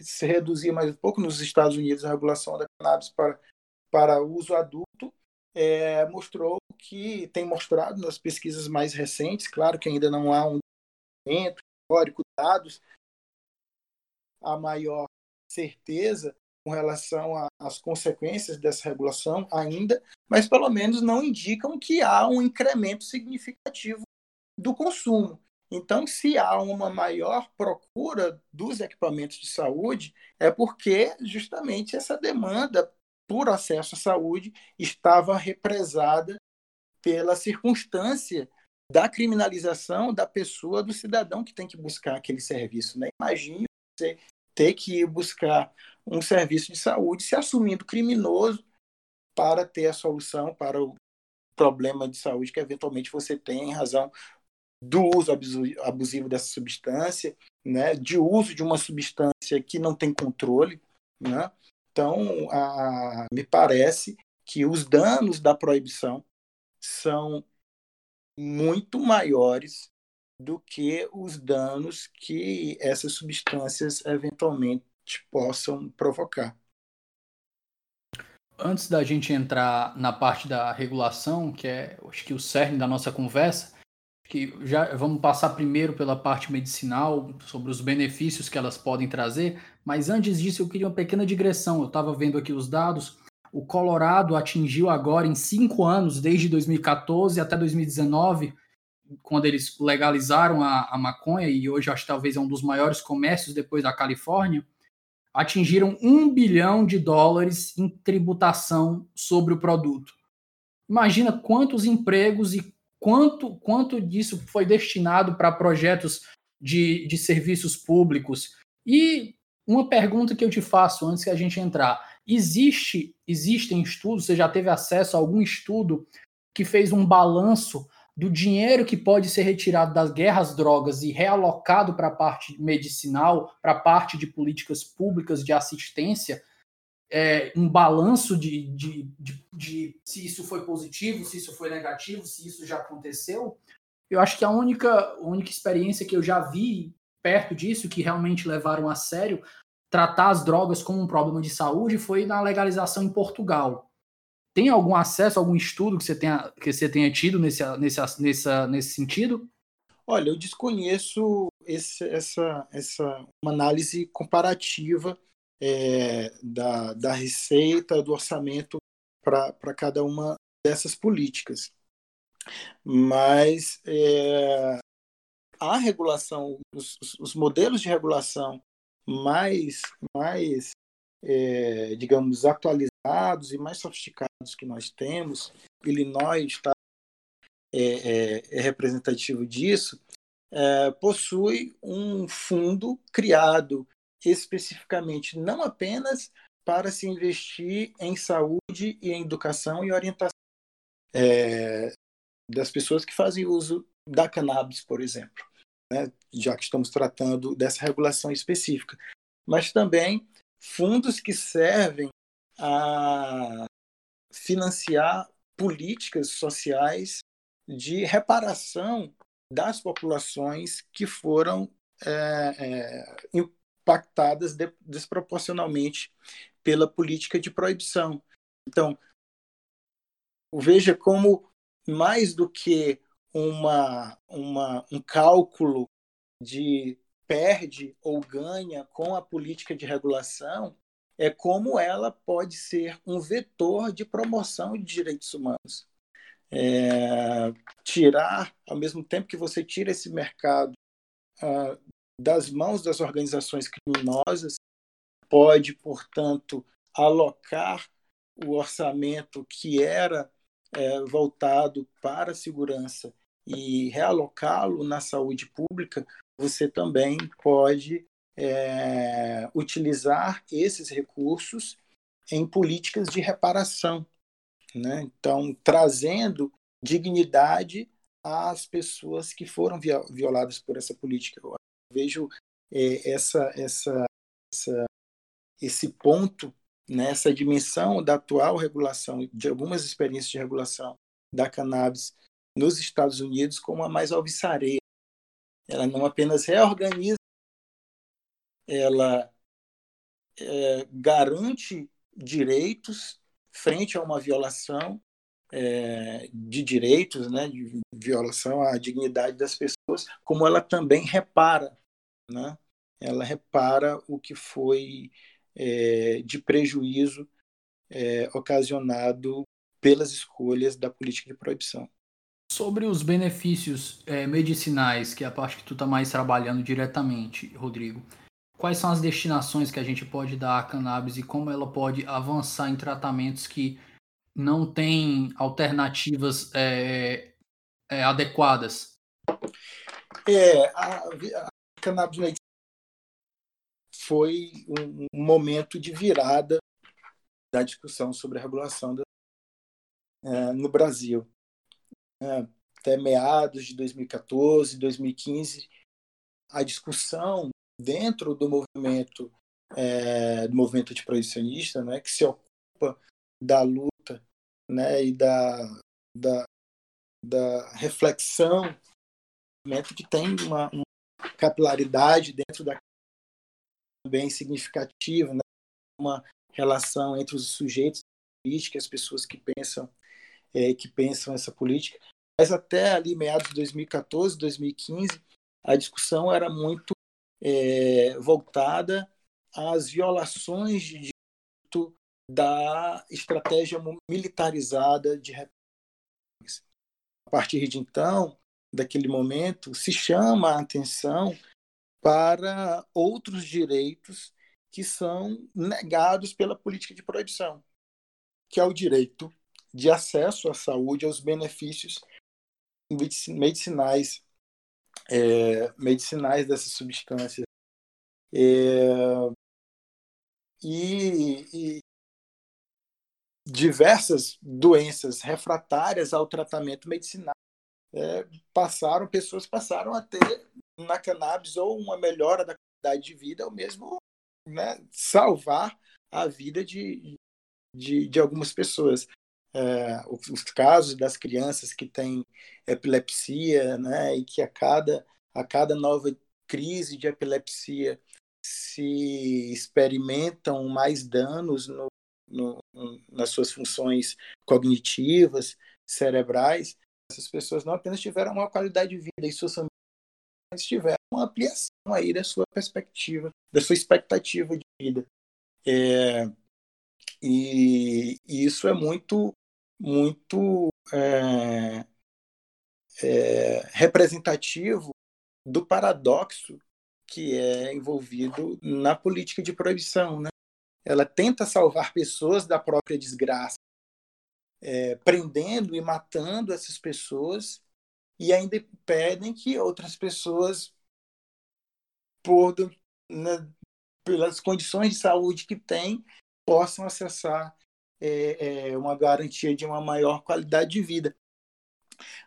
se reduzir mais um pouco. Nos Estados Unidos, a regulação da cannabis para, para uso adulto é, mostrou que, tem mostrado nas pesquisas mais recentes, claro que ainda não há um documento histórico, dados, a maior certeza com relação às consequências dessa regulação ainda, mas pelo menos não indicam que há um incremento significativo do consumo. Então, se há uma maior procura dos equipamentos de saúde, é porque justamente essa demanda por acesso à saúde estava represada pela circunstância da criminalização da pessoa, do cidadão que tem que buscar aquele serviço. Né? Imagine você ter que ir buscar um serviço de saúde se assumindo criminoso para ter a solução para o problema de saúde que eventualmente você tem em razão do uso abusivo dessa substância, né, de uso de uma substância que não tem controle. Né? Então, a, me parece que os danos da proibição são muito maiores do que os danos que essas substâncias eventualmente possam provocar. Antes da gente entrar na parte da regulação, que é acho que o cerne da nossa conversa, que já vamos passar primeiro pela parte medicinal, sobre os benefícios que elas podem trazer, mas antes disso eu queria uma pequena digressão. Eu estava vendo aqui os dados. O Colorado atingiu agora em cinco anos, desde 2014 até 2019, quando eles legalizaram a, a maconha, e hoje acho que talvez é um dos maiores comércios depois da Califórnia, atingiram um bilhão de dólares em tributação sobre o produto. Imagina quantos empregos e quanto, quanto disso foi destinado para projetos de, de serviços públicos. E uma pergunta que eu te faço antes que a gente entrar: existe, existem estudos? Você já teve acesso a algum estudo que fez um balanço do dinheiro que pode ser retirado das guerras drogas e realocado para a parte medicinal, para a parte de políticas públicas de assistência, é, um balanço de, de, de, de se isso foi positivo, se isso foi negativo, se isso já aconteceu. Eu acho que a única, única experiência que eu já vi perto disso, que realmente levaram a sério, tratar as drogas como um problema de saúde, foi na legalização em Portugal. Tem algum acesso, algum estudo que você tenha, que você tenha tido nesse, nesse, nesse, nesse sentido? Olha, eu desconheço esse, essa, essa uma análise comparativa é, da, da receita, do orçamento para cada uma dessas políticas. Mas é, a regulação, os, os, modelos de regulação mais, mais é, digamos, atualizados e mais sofisticados que nós temos, Illinois está é, é, é representativo disso, é, possui um fundo criado especificamente não apenas para se investir em saúde e em educação e orientação é, das pessoas que fazem uso da cannabis, por exemplo, né, já que estamos tratando dessa regulação específica, mas também fundos que servem a financiar políticas sociais de reparação das populações que foram é, é, impactadas de, desproporcionalmente pela política de proibição. Então, veja como mais do que uma, uma, um cálculo de perde ou ganha com a política de regulação, é como ela pode ser um vetor de promoção de direitos humanos. É, tirar, ao mesmo tempo que você tira esse mercado ah, das mãos das organizações criminosas, pode, portanto, alocar o orçamento que era é, voltado para a segurança e realocá-lo na saúde pública, você também pode é, utilizar esses recursos em políticas de reparação né? Então, trazendo dignidade às pessoas que foram violadas por essa política. Eu vejo é, essa, essa, essa, esse ponto, né, essa dimensão da atual regulação, de algumas experiências de regulação da cannabis nos Estados Unidos como a mais alvissareira. Ela não apenas reorganiza, ela é, garante direitos frente a uma violação é, de direitos, né, de violação à dignidade das pessoas, como ela também repara, né? Ela repara o que foi é, de prejuízo é, ocasionado pelas escolhas da política de proibição. Sobre os benefícios é, medicinais, que é a parte que tu está mais trabalhando diretamente, Rodrigo, quais são as destinações que a gente pode dar à cannabis e como ela pode avançar em tratamentos que não têm alternativas é, é, adequadas? É, a, a cannabis foi um, um, momento de virada da discussão sobre a regulação da, é, no Brasil. É, até meados de 2014, 2015, a discussão dentro do movimento é, do movimento de proibicionista, né, que se ocupa da luta, né, e da, da, da reflexão, que tem uma, uma capilaridade dentro da bem significativa, né, uma relação entre os sujeitos política, as pessoas que pensam é, que pensam essa política. Mas até ali meados de 2014, 2015, a discussão era muito é, voltada às violações de direito da estratégia militarizada de A partir de então, daquele momento, se chama a atenção para outros direitos que são negados pela política de proibição, que é o direito de acesso à saúde, aos benefícios medicinais é, medicinais dessas substâncias. É, e, e, diversas doenças refratárias ao tratamento medicinal é, passaram, pessoas passaram a ter na cannabis ou uma melhora da qualidade de vida, ou mesmo né, salvar a vida de, de, de algumas pessoas. É, os, os, casos das crianças que têm epilepsia, né, e que a cada, a cada nova crise de epilepsia se experimentam mais danos no, no, nas suas funções cognitivas, cerebrais, essas pessoas não apenas tiveram uma qualidade de vida e suas famílias tiveram uma ampliação aí da sua perspectiva, da sua expectativa de vida. É, e, e, isso é muito, muito é, é, representativo do paradoxo que é envolvido na política de proibição. Né? Ela tenta salvar pessoas da própria desgraça, é, prendendo e matando essas pessoas e ainda pedem que outras pessoas, por, né, pelas condições de saúde que têm, possam acessar é, é, uma garantia de uma maior qualidade de vida.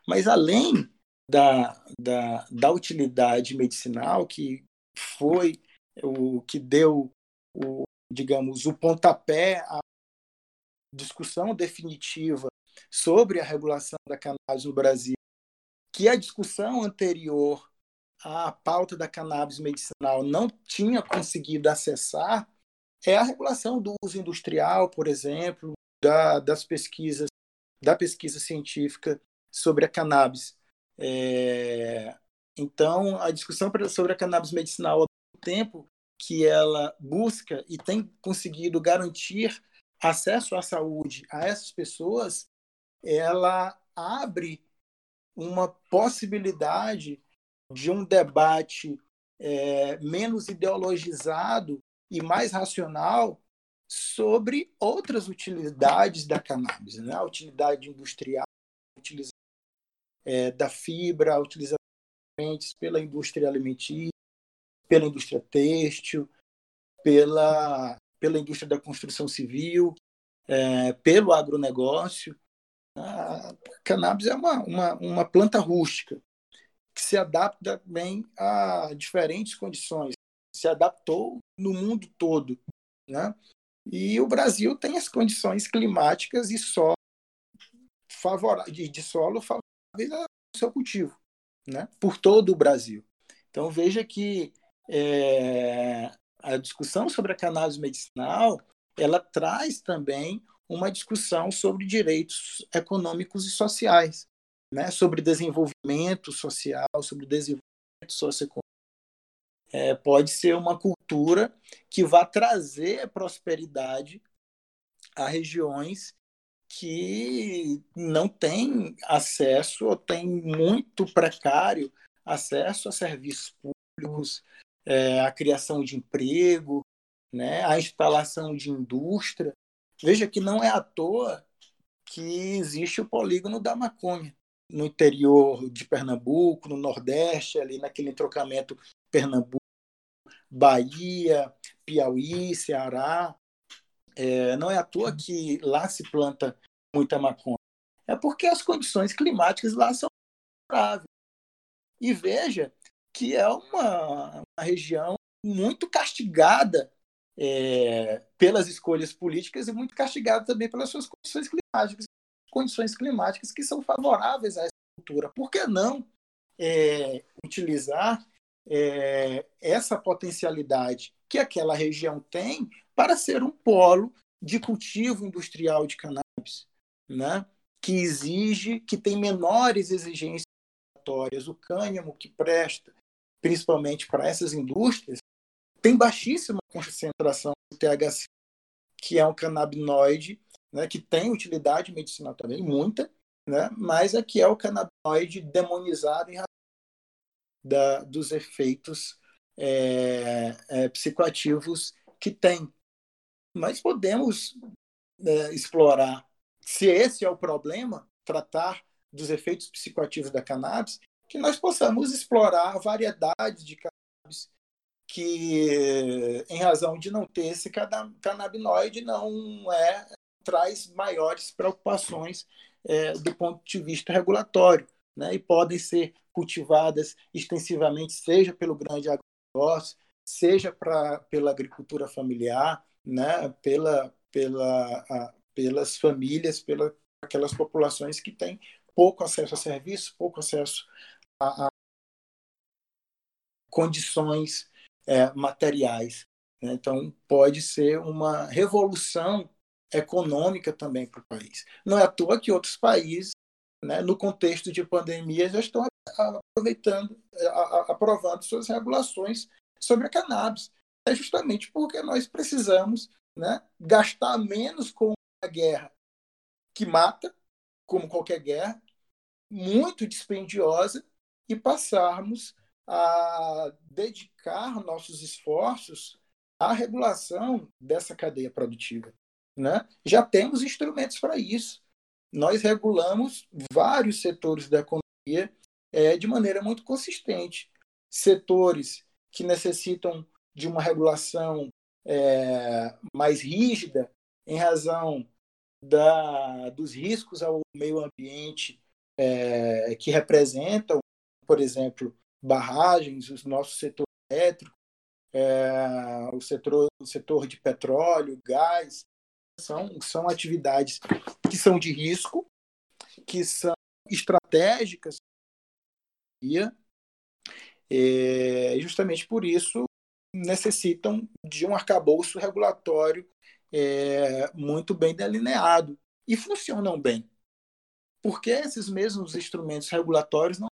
Mas além da, da, da utilidade medicinal, que foi o que deu, o, digamos, o pontapé à discussão definitiva sobre a regulação da cannabis no Brasil que a discussão anterior à pauta da cannabis medicinal não tinha conseguido acessar é a regulação do uso industrial, por exemplo, da, das pesquisas, da pesquisa científica sobre a cannabis. É, então, a discussão sobre a cannabis medicinal, ao tempo que ela busca e tem conseguido garantir acesso à saúde a essas pessoas, ela abre uma possibilidade de um debate é, menos ideologizado e mais racional sobre outras utilidades da cannabis, né? a utilidade industrial, a utilização é, da fibra, a utilização pela indústria alimentícia, pela indústria têxtil, pela, pela indústria da construção civil, é, pelo agronegócio. A cannabis é uma, uma, uma planta rústica que se adapta bem a diferentes condições, se adaptou no mundo todo, né? E o Brasil tem as condições climáticas e solo favoráveis, de solo favoráveis ao seu cultivo, né? Por todo o Brasil. Então veja que é, a discussão sobre a cannabis medicinal ela traz também uma discussão sobre direitos econômicos e sociais, né? sobre desenvolvimento social, sobre desenvolvimento socioeconômico. É, pode ser uma cultura que vá trazer prosperidade a regiões que não têm acesso ou têm muito precário acesso a serviços públicos, é, a criação de emprego, né, a instalação de indústria. Veja que não é à toa que existe o polígono da maconha no interior de Pernambuco, no Nordeste, ali naquele entrocamento Pernambuco, Bahia, Piauí, Ceará. É, não é à toa que lá se planta muita maconha. É porque as condições climáticas lá são favoráveis. E veja que é uma, uma região muito castigada é, pelas escolhas políticas e muito castigado também pelas suas condições climáticas, condições climáticas que são favoráveis essa cultura. Por que não é, utilizar é, essa potencialidade que aquela região tem para ser um polo de cultivo industrial de cannabis, né? que exige, que tem menores exigências o cânhamo que presta, principalmente para essas indústrias, tem baixíssima concentração de THC, que é um canabinoide né, que tem utilidade medicinal também, muita, né, mas aqui é o canabinoide demonizado em razão da, dos efeitos é, é, psicoativos que tem. Mas podemos é, explorar, se esse é o problema, tratar dos efeitos psicoativos da cannabis, que nós possamos explorar a variedade de cannabis que, em razão de não ter esse canabinoide, não é traz maiores preocupações é, do ponto de vista regulatório, né? e podem ser cultivadas extensivamente, seja pelo grande agronegócio, seja pra, pela agricultura familiar, né? pela, pela, a, pelas famílias, pela aquelas populações que têm pouco acesso a serviços, pouco acesso a, a condições é, materiais. Né? Então, pode ser uma revolução econômica também para o país. Não é à toa que outros países, né, no contexto de pandemia, já estão aproveitando, aprovando suas regulações sobre a cannabis. É justamente porque nós precisamos né, gastar menos com a guerra que mata, como qualquer guerra, muito dispendiosa, e passarmos a dedicar nossos esforços à regulação dessa cadeia produtiva. Né? Já temos instrumentos para isso. Nós regulamos vários setores da economia é, de maneira muito consistente. Setores que necessitam de uma regulação é, mais rígida em razão da, dos riscos ao meio ambiente é, que representam, por exemplo, barragens, o nosso setor elétrico, é, o, setor, o setor de petróleo, gás, são, são atividades que são de risco, que são estratégicas e é, justamente por isso necessitam de um arcabouço regulatório é, muito bem delineado e funcionam bem. Porque esses mesmos instrumentos regulatórios não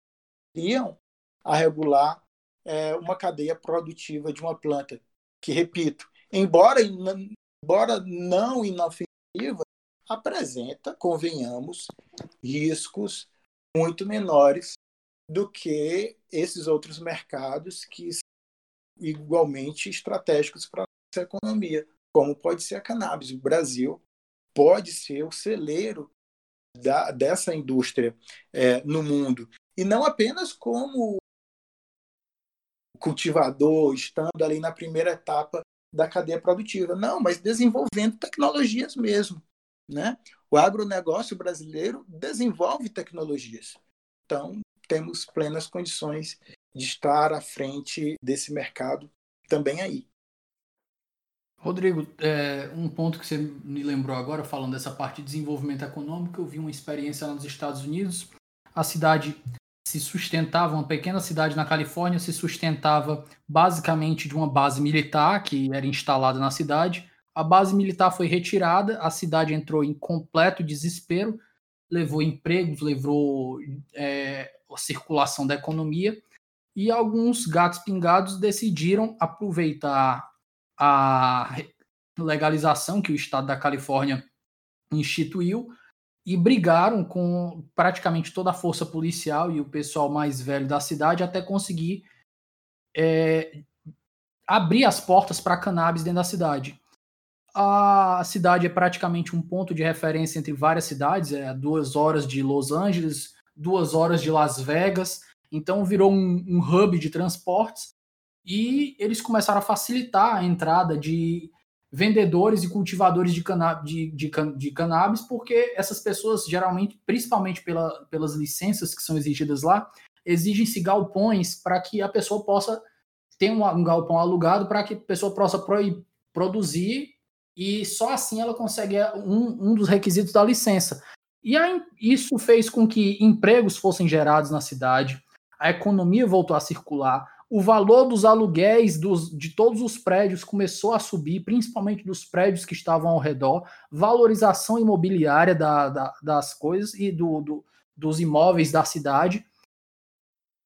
iriam a regular é, uma cadeia produtiva de uma planta, que, repito, embora, embora não inofensiva, apresenta, convenhamos, riscos muito menores do que esses outros mercados que são igualmente estratégicos para a nossa economia, como pode ser a cannabis. O Brasil pode ser o celeiro da, dessa indústria é, no mundo. E não apenas como cultivador, estando ali na primeira etapa da cadeia produtiva. Não, mas desenvolvendo tecnologias mesmo. Né? O agronegócio brasileiro desenvolve tecnologias. Então, temos plenas condições de estar à frente desse mercado também aí. Rodrigo, é, um ponto que você me lembrou agora, falando dessa parte de desenvolvimento econômico, eu vi uma experiência lá nos Estados Unidos. A cidade se sustentava, uma pequena cidade na Califórnia, se sustentava basicamente de uma base militar que era instalada na cidade. A base militar foi retirada, a cidade entrou em completo desespero, levou empregos, levou é, a circulação da economia, e alguns gatos pingados decidiram aproveitar a legalização que o estado da Califórnia instituiu e brigaram com praticamente toda a força policial e o pessoal mais velho da cidade até conseguir é, abrir as portas para cannabis dentro da cidade. A cidade é praticamente um ponto de referência entre várias cidades, é duas horas de Los Angeles, duas horas de Las Vegas, então virou um, um hub de transportes e eles começaram a facilitar a entrada de vendedores e cultivadores de, cana de, de, de, cannabis, porque essas pessoas, geralmente, principalmente pela, pelas licenças que são exigidas lá, exigem-se galpões para que a pessoa possa ter um, um galpão alugado para que a pessoa possa pro, produzir e só assim ela consegue um, um dos requisitos da licença. E aí, isso fez com que empregos fossem gerados na cidade, a economia voltou a circular, o valor dos aluguéis dos, de todos os prédios começou a subir, principalmente dos prédios que estavam ao redor, valorização imobiliária da, da, das coisas e do, do, dos imóveis da cidade.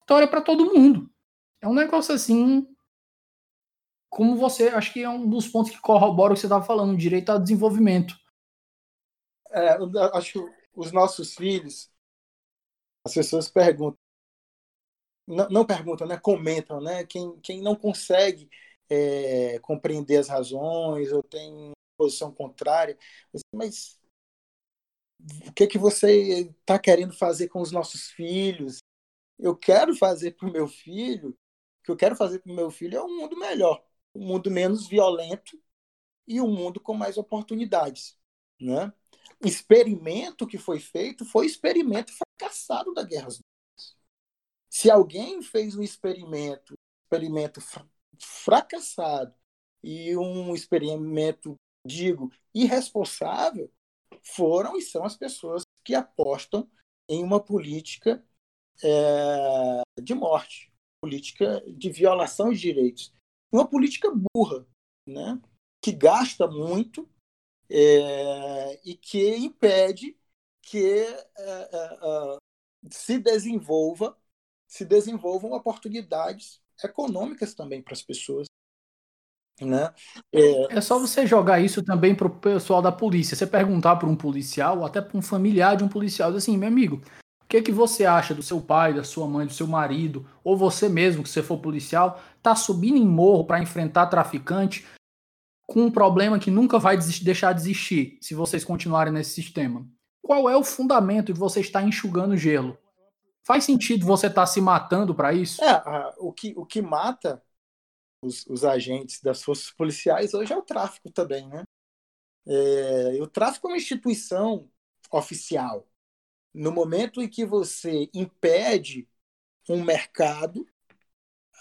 Vitória para todo mundo. É um negócio assim. Como você, acho que é um dos pontos que corrobora o que você estava falando, direito ao desenvolvimento. É, acho que os nossos filhos, as pessoas perguntam, não, não perguntam, né? comentam, né? Quem, quem não consegue é, compreender as razões ou tem posição contrária, mas o que que você está querendo fazer com os nossos filhos? Eu quero fazer para o meu filho, o que eu quero fazer para o meu filho é um mundo melhor, um mundo menos violento e um mundo com mais oportunidades, né? Experimento que foi feito foi experimento fracassado da Guerra se alguém fez um experimento, experimento fracassado e um experimento, digo, irresponsável, foram e são as pessoas que apostam em uma política é, de morte, política de violação de direitos. Uma política burra, né? que gasta muito é, e que impede que é, se desenvolva se desenvolvam oportunidades econômicas também para as pessoas. Né? É... é só você jogar isso também para o pessoal da polícia. Você perguntar para um policial, ou até para um familiar de um policial, assim, meu amigo, o que, que você acha do seu pai, da sua mãe, do seu marido, ou você mesmo, que você for policial, tá subindo em morro para enfrentar traficante com um problema que nunca vai deixar de existir se vocês continuarem nesse sistema? Qual é o fundamento de você estar enxugando gelo? Faz sentido você estar tá se matando para isso? É, a, o, que, o que mata os, os, agentes das forças policiais hoje é o tráfico também, né? É, o tráfico é uma instituição oficial. No momento em que você impede um mercado,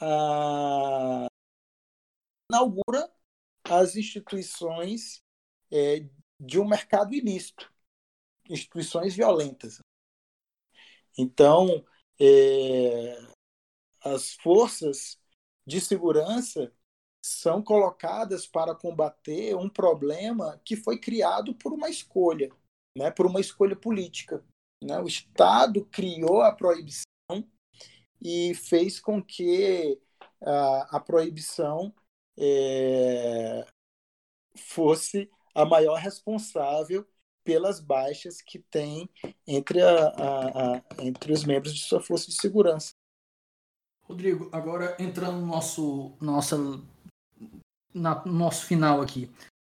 a, inaugura as instituições é, de um mercado ilícito, instituições violentas. Então, é, as forças de segurança são colocadas para combater um problema que foi criado por uma escolha, né, por uma escolha política. Né? O Estado criou a proibição e fez com que a, a proibição é, fosse a maior responsável pelas baixas que tem entre, a, a, a, entre os membros de sua força de segurança. Rodrigo, agora entrando no nosso, nossa, na, no nosso final aqui.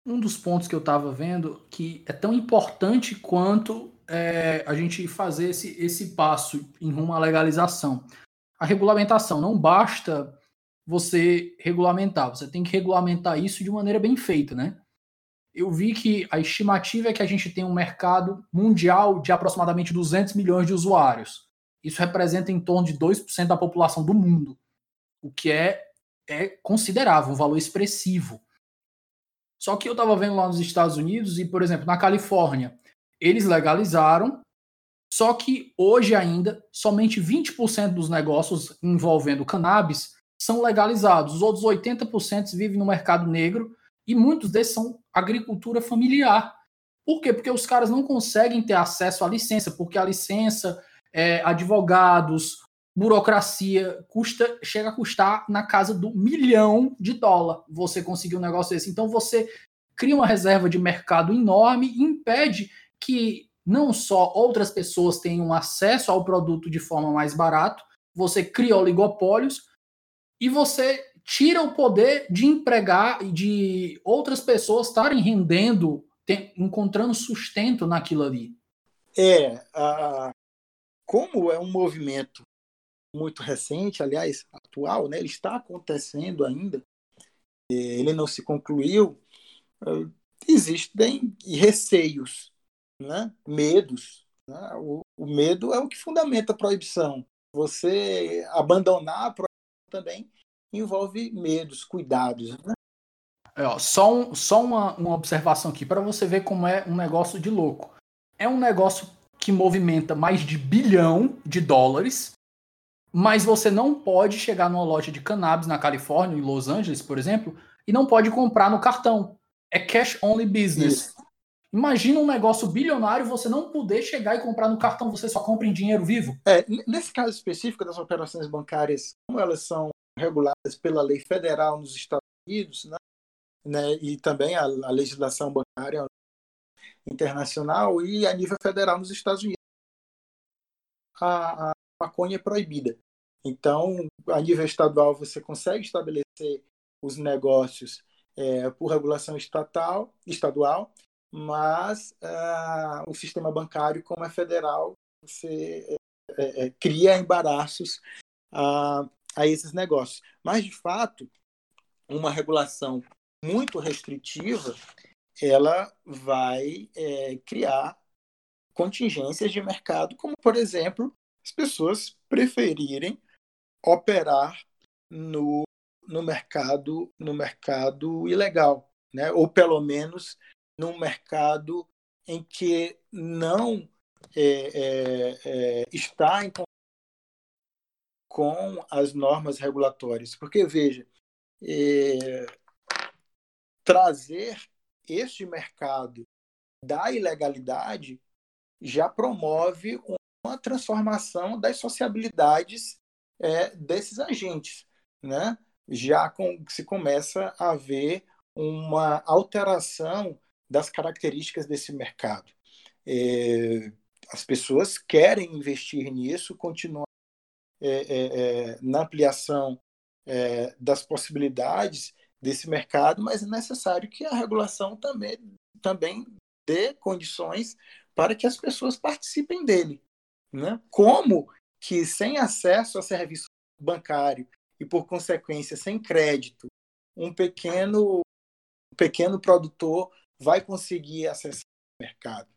Um dos pontos que eu estava vendo que é tão importante quanto é, a gente fazer esse, esse passo em rumo à legalização. A regulamentação. Não basta você regulamentar, você tem que regulamentar isso de maneira bem feita, né? Eu vi que a estimativa é que a gente tem um mercado mundial de aproximadamente 200 milhões de usuários. Isso representa em torno de 2% da população do mundo, o que é, é considerável, um valor expressivo. Só que eu estava vendo lá nos Estados Unidos e, por exemplo, na Califórnia, eles legalizaram, só que hoje ainda somente 20% dos negócios envolvendo cannabis são legalizados. Os outros 80% vivem no mercado negro e muitos desses são agricultura familiar. Por quê? Porque os caras não conseguem ter acesso à licença, porque a licença, é, advogados, burocracia, custa, chega a custar na casa do milhão de dólar você conseguir um negócio desse. Então você cria uma reserva de mercado enorme e impede que não só outras pessoas tenham acesso ao produto de forma mais barata, você cria oligopólios e você tira o poder de empregar e de outras pessoas estarem rendendo, encontrando sustento naquilo ali. É, a, como é um movimento muito recente, aliás, atual, né, ele está acontecendo ainda, ele não se concluiu, eh, existem receios, né, medos. Né? O, o medo é o que fundamenta a proibição. Você abandonar a proibição também envolve medos, cuidados. Né? É, ó, só um, só uma, uma observação aqui para você ver como é um negócio de louco. É um negócio que movimenta mais de bilhão de dólares, mas você não pode chegar numa loja de cannabis na Califórnia, em Los Angeles, por exemplo, e não pode comprar no cartão. É cash only business. Isso. Imagina um negócio bilionário você não poder chegar e comprar no cartão, você só compra em dinheiro vivo. É, nesse caso específico das operações bancárias, como elas são reguladas pela lei federal nos Estados Unidos, né? né e também a, a, legislação bancária internacional e a nível federal nos Estados Unidos. A, a maconha é proibida. Então, a nível estadual, você consegue estabelecer os negócios é, por regulação estatal, estadual, mas uh, o sistema bancário, como é federal, você é, é, cria embaraços uh, a esses negócios. Mas, de fato, uma regulação muito restritiva ela vai é, criar contingências de mercado, como, por exemplo, as pessoas preferirem operar no, no mercado no mercado ilegal, né? ou pelo menos num mercado em que não é, é, é, está em com as normas regulatórias. Porque, veja, é, trazer este mercado da ilegalidade já promove uma transformação das sociabilidades é, desses agentes. Né? Já com, se começa a haver uma alteração das características desse mercado. É, as pessoas querem investir nisso, continuar é, é, é na ampliação é, das possibilidades desse mercado, mas é necessário que a regulação também, também dê condições para que as pessoas participem dele. Né? Como que sem acesso a serviço bancário e, por consequência, sem crédito, um pequeno, um pequeno produtor vai conseguir acessar o mercado?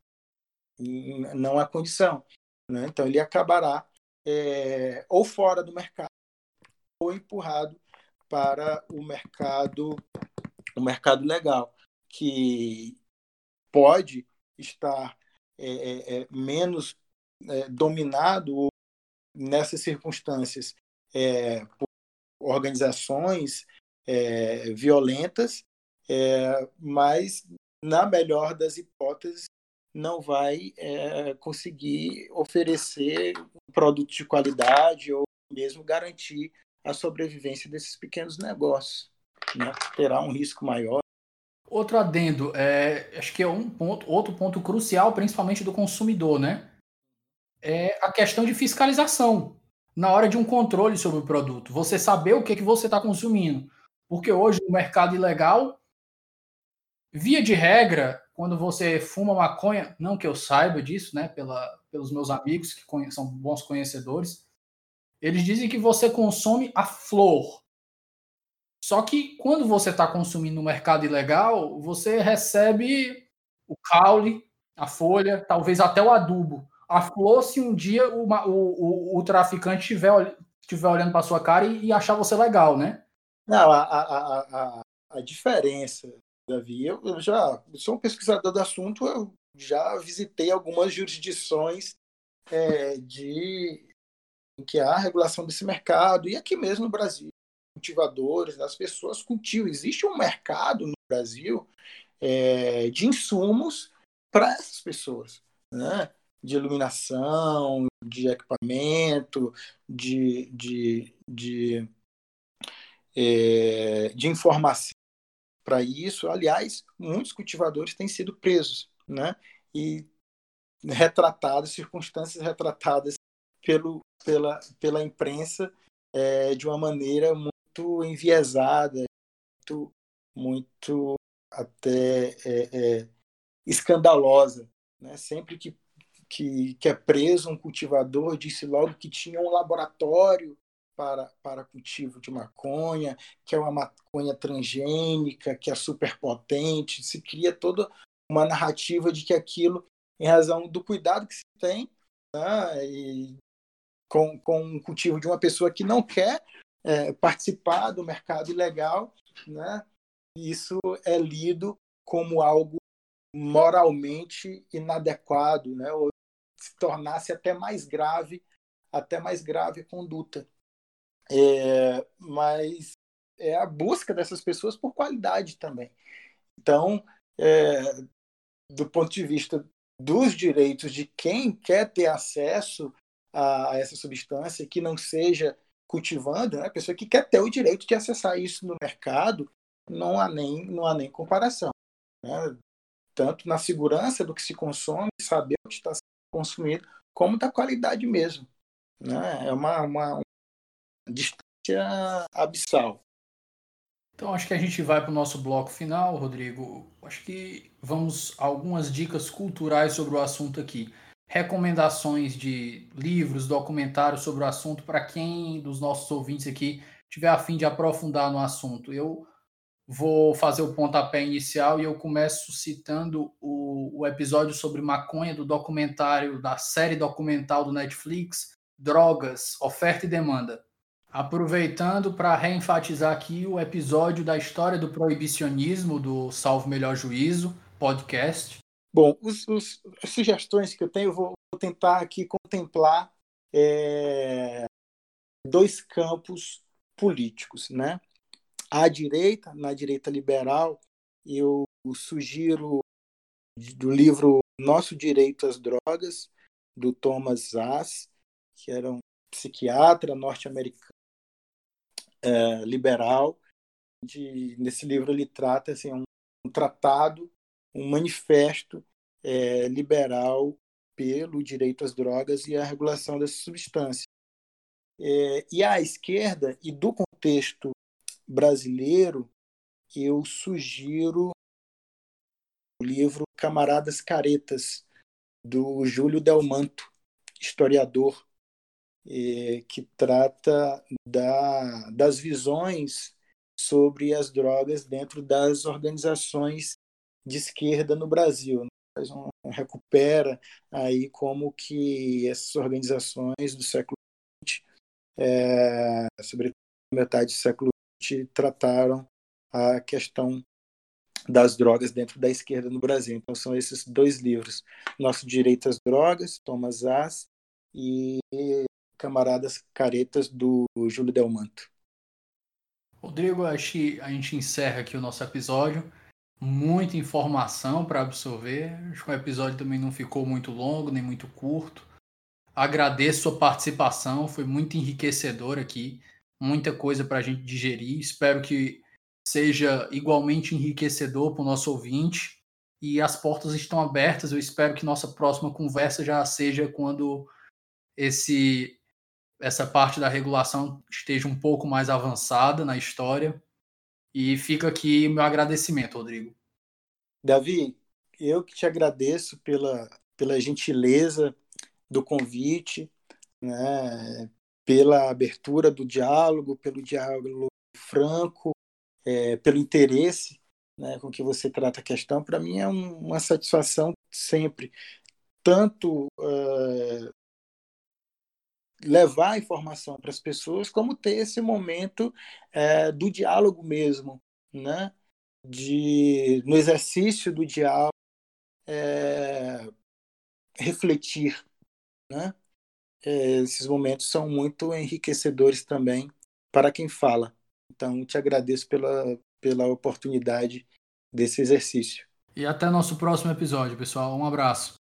Não há condição. Né? Então, ele acabará é, ou fora do mercado ou empurrado para o mercado o mercado legal que pode estar é, é, é menos é, dominado nessas circunstâncias é, por organizações violentas, mas na melhor das hipóteses não vai conseguir oferecer um produto de qualidade ou mesmo garantir a sobrevivência desses pequenos negócios. Né? Terá um risco maior. Outro adendo, é, acho que é um ponto, outro ponto crucial, principalmente do consumidor, né? É a questão de fiscalização na hora de um controle sobre o produto. Você saber o que, que você está consumindo. Porque hoje no mercado ilegal, via de regra, quando você fuma maconha, não que eu saiba disso, né? Pela, pelos meus amigos que são bons conhecedores, eles dizem que você consome a flor. Só que quando você está consumindo no mercado ilegal, você recebe o caule, a folha, talvez até o adubo. A flor, se um dia o, o, o, o traficante estiver estiver olhando para sua cara e, e, achar você legal, né? Não, a, a, a, a diferença, Davi, eu, eu já sou um pesquisador do assunto, eu já visitei algumas jurisdições é, de que há regulação desse mercado, e aqui mesmo no Brasil, cultivadores, as pessoas cultivam. Existe um mercado no Brasil é, de insumos para essas pessoas, né? de iluminação, de equipamento, de, de, de, é, de informação para isso. Aliás, muitos cultivadores têm sido presos, né? E retratados, circunstâncias retratadas pelo, pela, pela imprensa é, de uma maneira muito enviesada, muito, muito até é, é, escandalosa. Né? Sempre que, que, que é preso um cultivador, disse logo que tinha um laboratório para, para cultivo de maconha, que é uma maconha transgênica, que é superpotente, se cria toda uma narrativa de que aquilo, em razão do cuidado que se tem, né, e com, com o cultivo de uma pessoa que não quer é, participar do mercado ilegal, né? isso é lido como algo moralmente inadequado, né? ou se tornasse até mais grave, até mais grave a conduta. É, mas é a busca dessas pessoas por qualidade também. Então, é, do ponto de vista dos direitos de quem quer ter acesso a, a essa substância, que não seja cultivando, né? a pessoa que quer ter o direito de acessar isso no mercado, não há nem, não há nem comparação. Né? Tanto na segurança do que se consome, saber o que está sendo consumido, como da qualidade mesmo. Né? É uma, uma, distância abissal. Então acho que a gente vai para o nosso bloco final, Rodrigo. Acho que vamos algumas dicas culturais sobre o assunto aqui recomendações de livros, documentários sobre o assunto para quem dos nossos ouvintes aqui tiver a fim de aprofundar no assunto. Eu vou fazer o pontapé inicial e eu começo citando o, o episódio sobre maconha do documentário, da série documental do Netflix, Drogas, Oferta e Demanda. Aproveitando para reenfatizar aqui o episódio da história do proibicionismo do Salvo Melhor Juízo, podcast, Bom, os, os, as sugestões que eu tenho, eu vou tentar aqui contemplar é, dois campos políticos, né? À direita, na direita liberal, eu sugiro do livro Nosso Direito às Drogas, do Thomas Zass, que era um psiquiatra norte-americano é, liberal. De, nesse livro ele trata assim, um, um tratado, um manifesto é, liberal pelo direito às drogas e a regulação dessa substância. É, e à esquerda, e do contexto brasileiro, eu sugiro o livro Camaradas Caretas, do Júlio Delmanto, historiador, que trata da, das visões sobre as drogas dentro das organizações de esquerda no Brasil. Né? Um, recupera aí como que essas organizações do século XX, é, sobretudo metade do século XX, trataram a questão das drogas dentro da esquerda no Brasil. Então são esses dois livros: Nosso Direito às Drogas, Thomas Ass, e Camaradas Caretas do Júlio Delmanto. Rodrigo, acho que a gente encerra aqui o nosso episódio. Muita informação para absorver. Acho que o episódio também não ficou muito longo, nem muito curto. Agradeço sua participação, foi muito enriquecedor aqui. Muita coisa para a gente digerir. Espero que seja igualmente enriquecedor para o nosso ouvinte. E as portas estão abertas. Eu espero que nossa próxima conversa já seja quando esse essa parte da regulação esteja um pouco mais avançada na história. E fica aqui meu agradecimento, Rodrigo. Davi, eu que te agradeço pela, pela gentileza do convite, né, pela abertura do diálogo, pelo diálogo franco, é, pelo interesse né, com que você trata a questão, para mim é um, uma satisfação sempre, tanto uh, levar a informação para as pessoas, como ter esse momento uh, do diálogo mesmo, né? de no exercício do diálogo uh, refletir, né? esses momentos são muito enriquecedores também para quem fala. Então, te agradeço pela, pela oportunidade desse exercício. E até nosso próximo episódio, pessoal. Um abraço.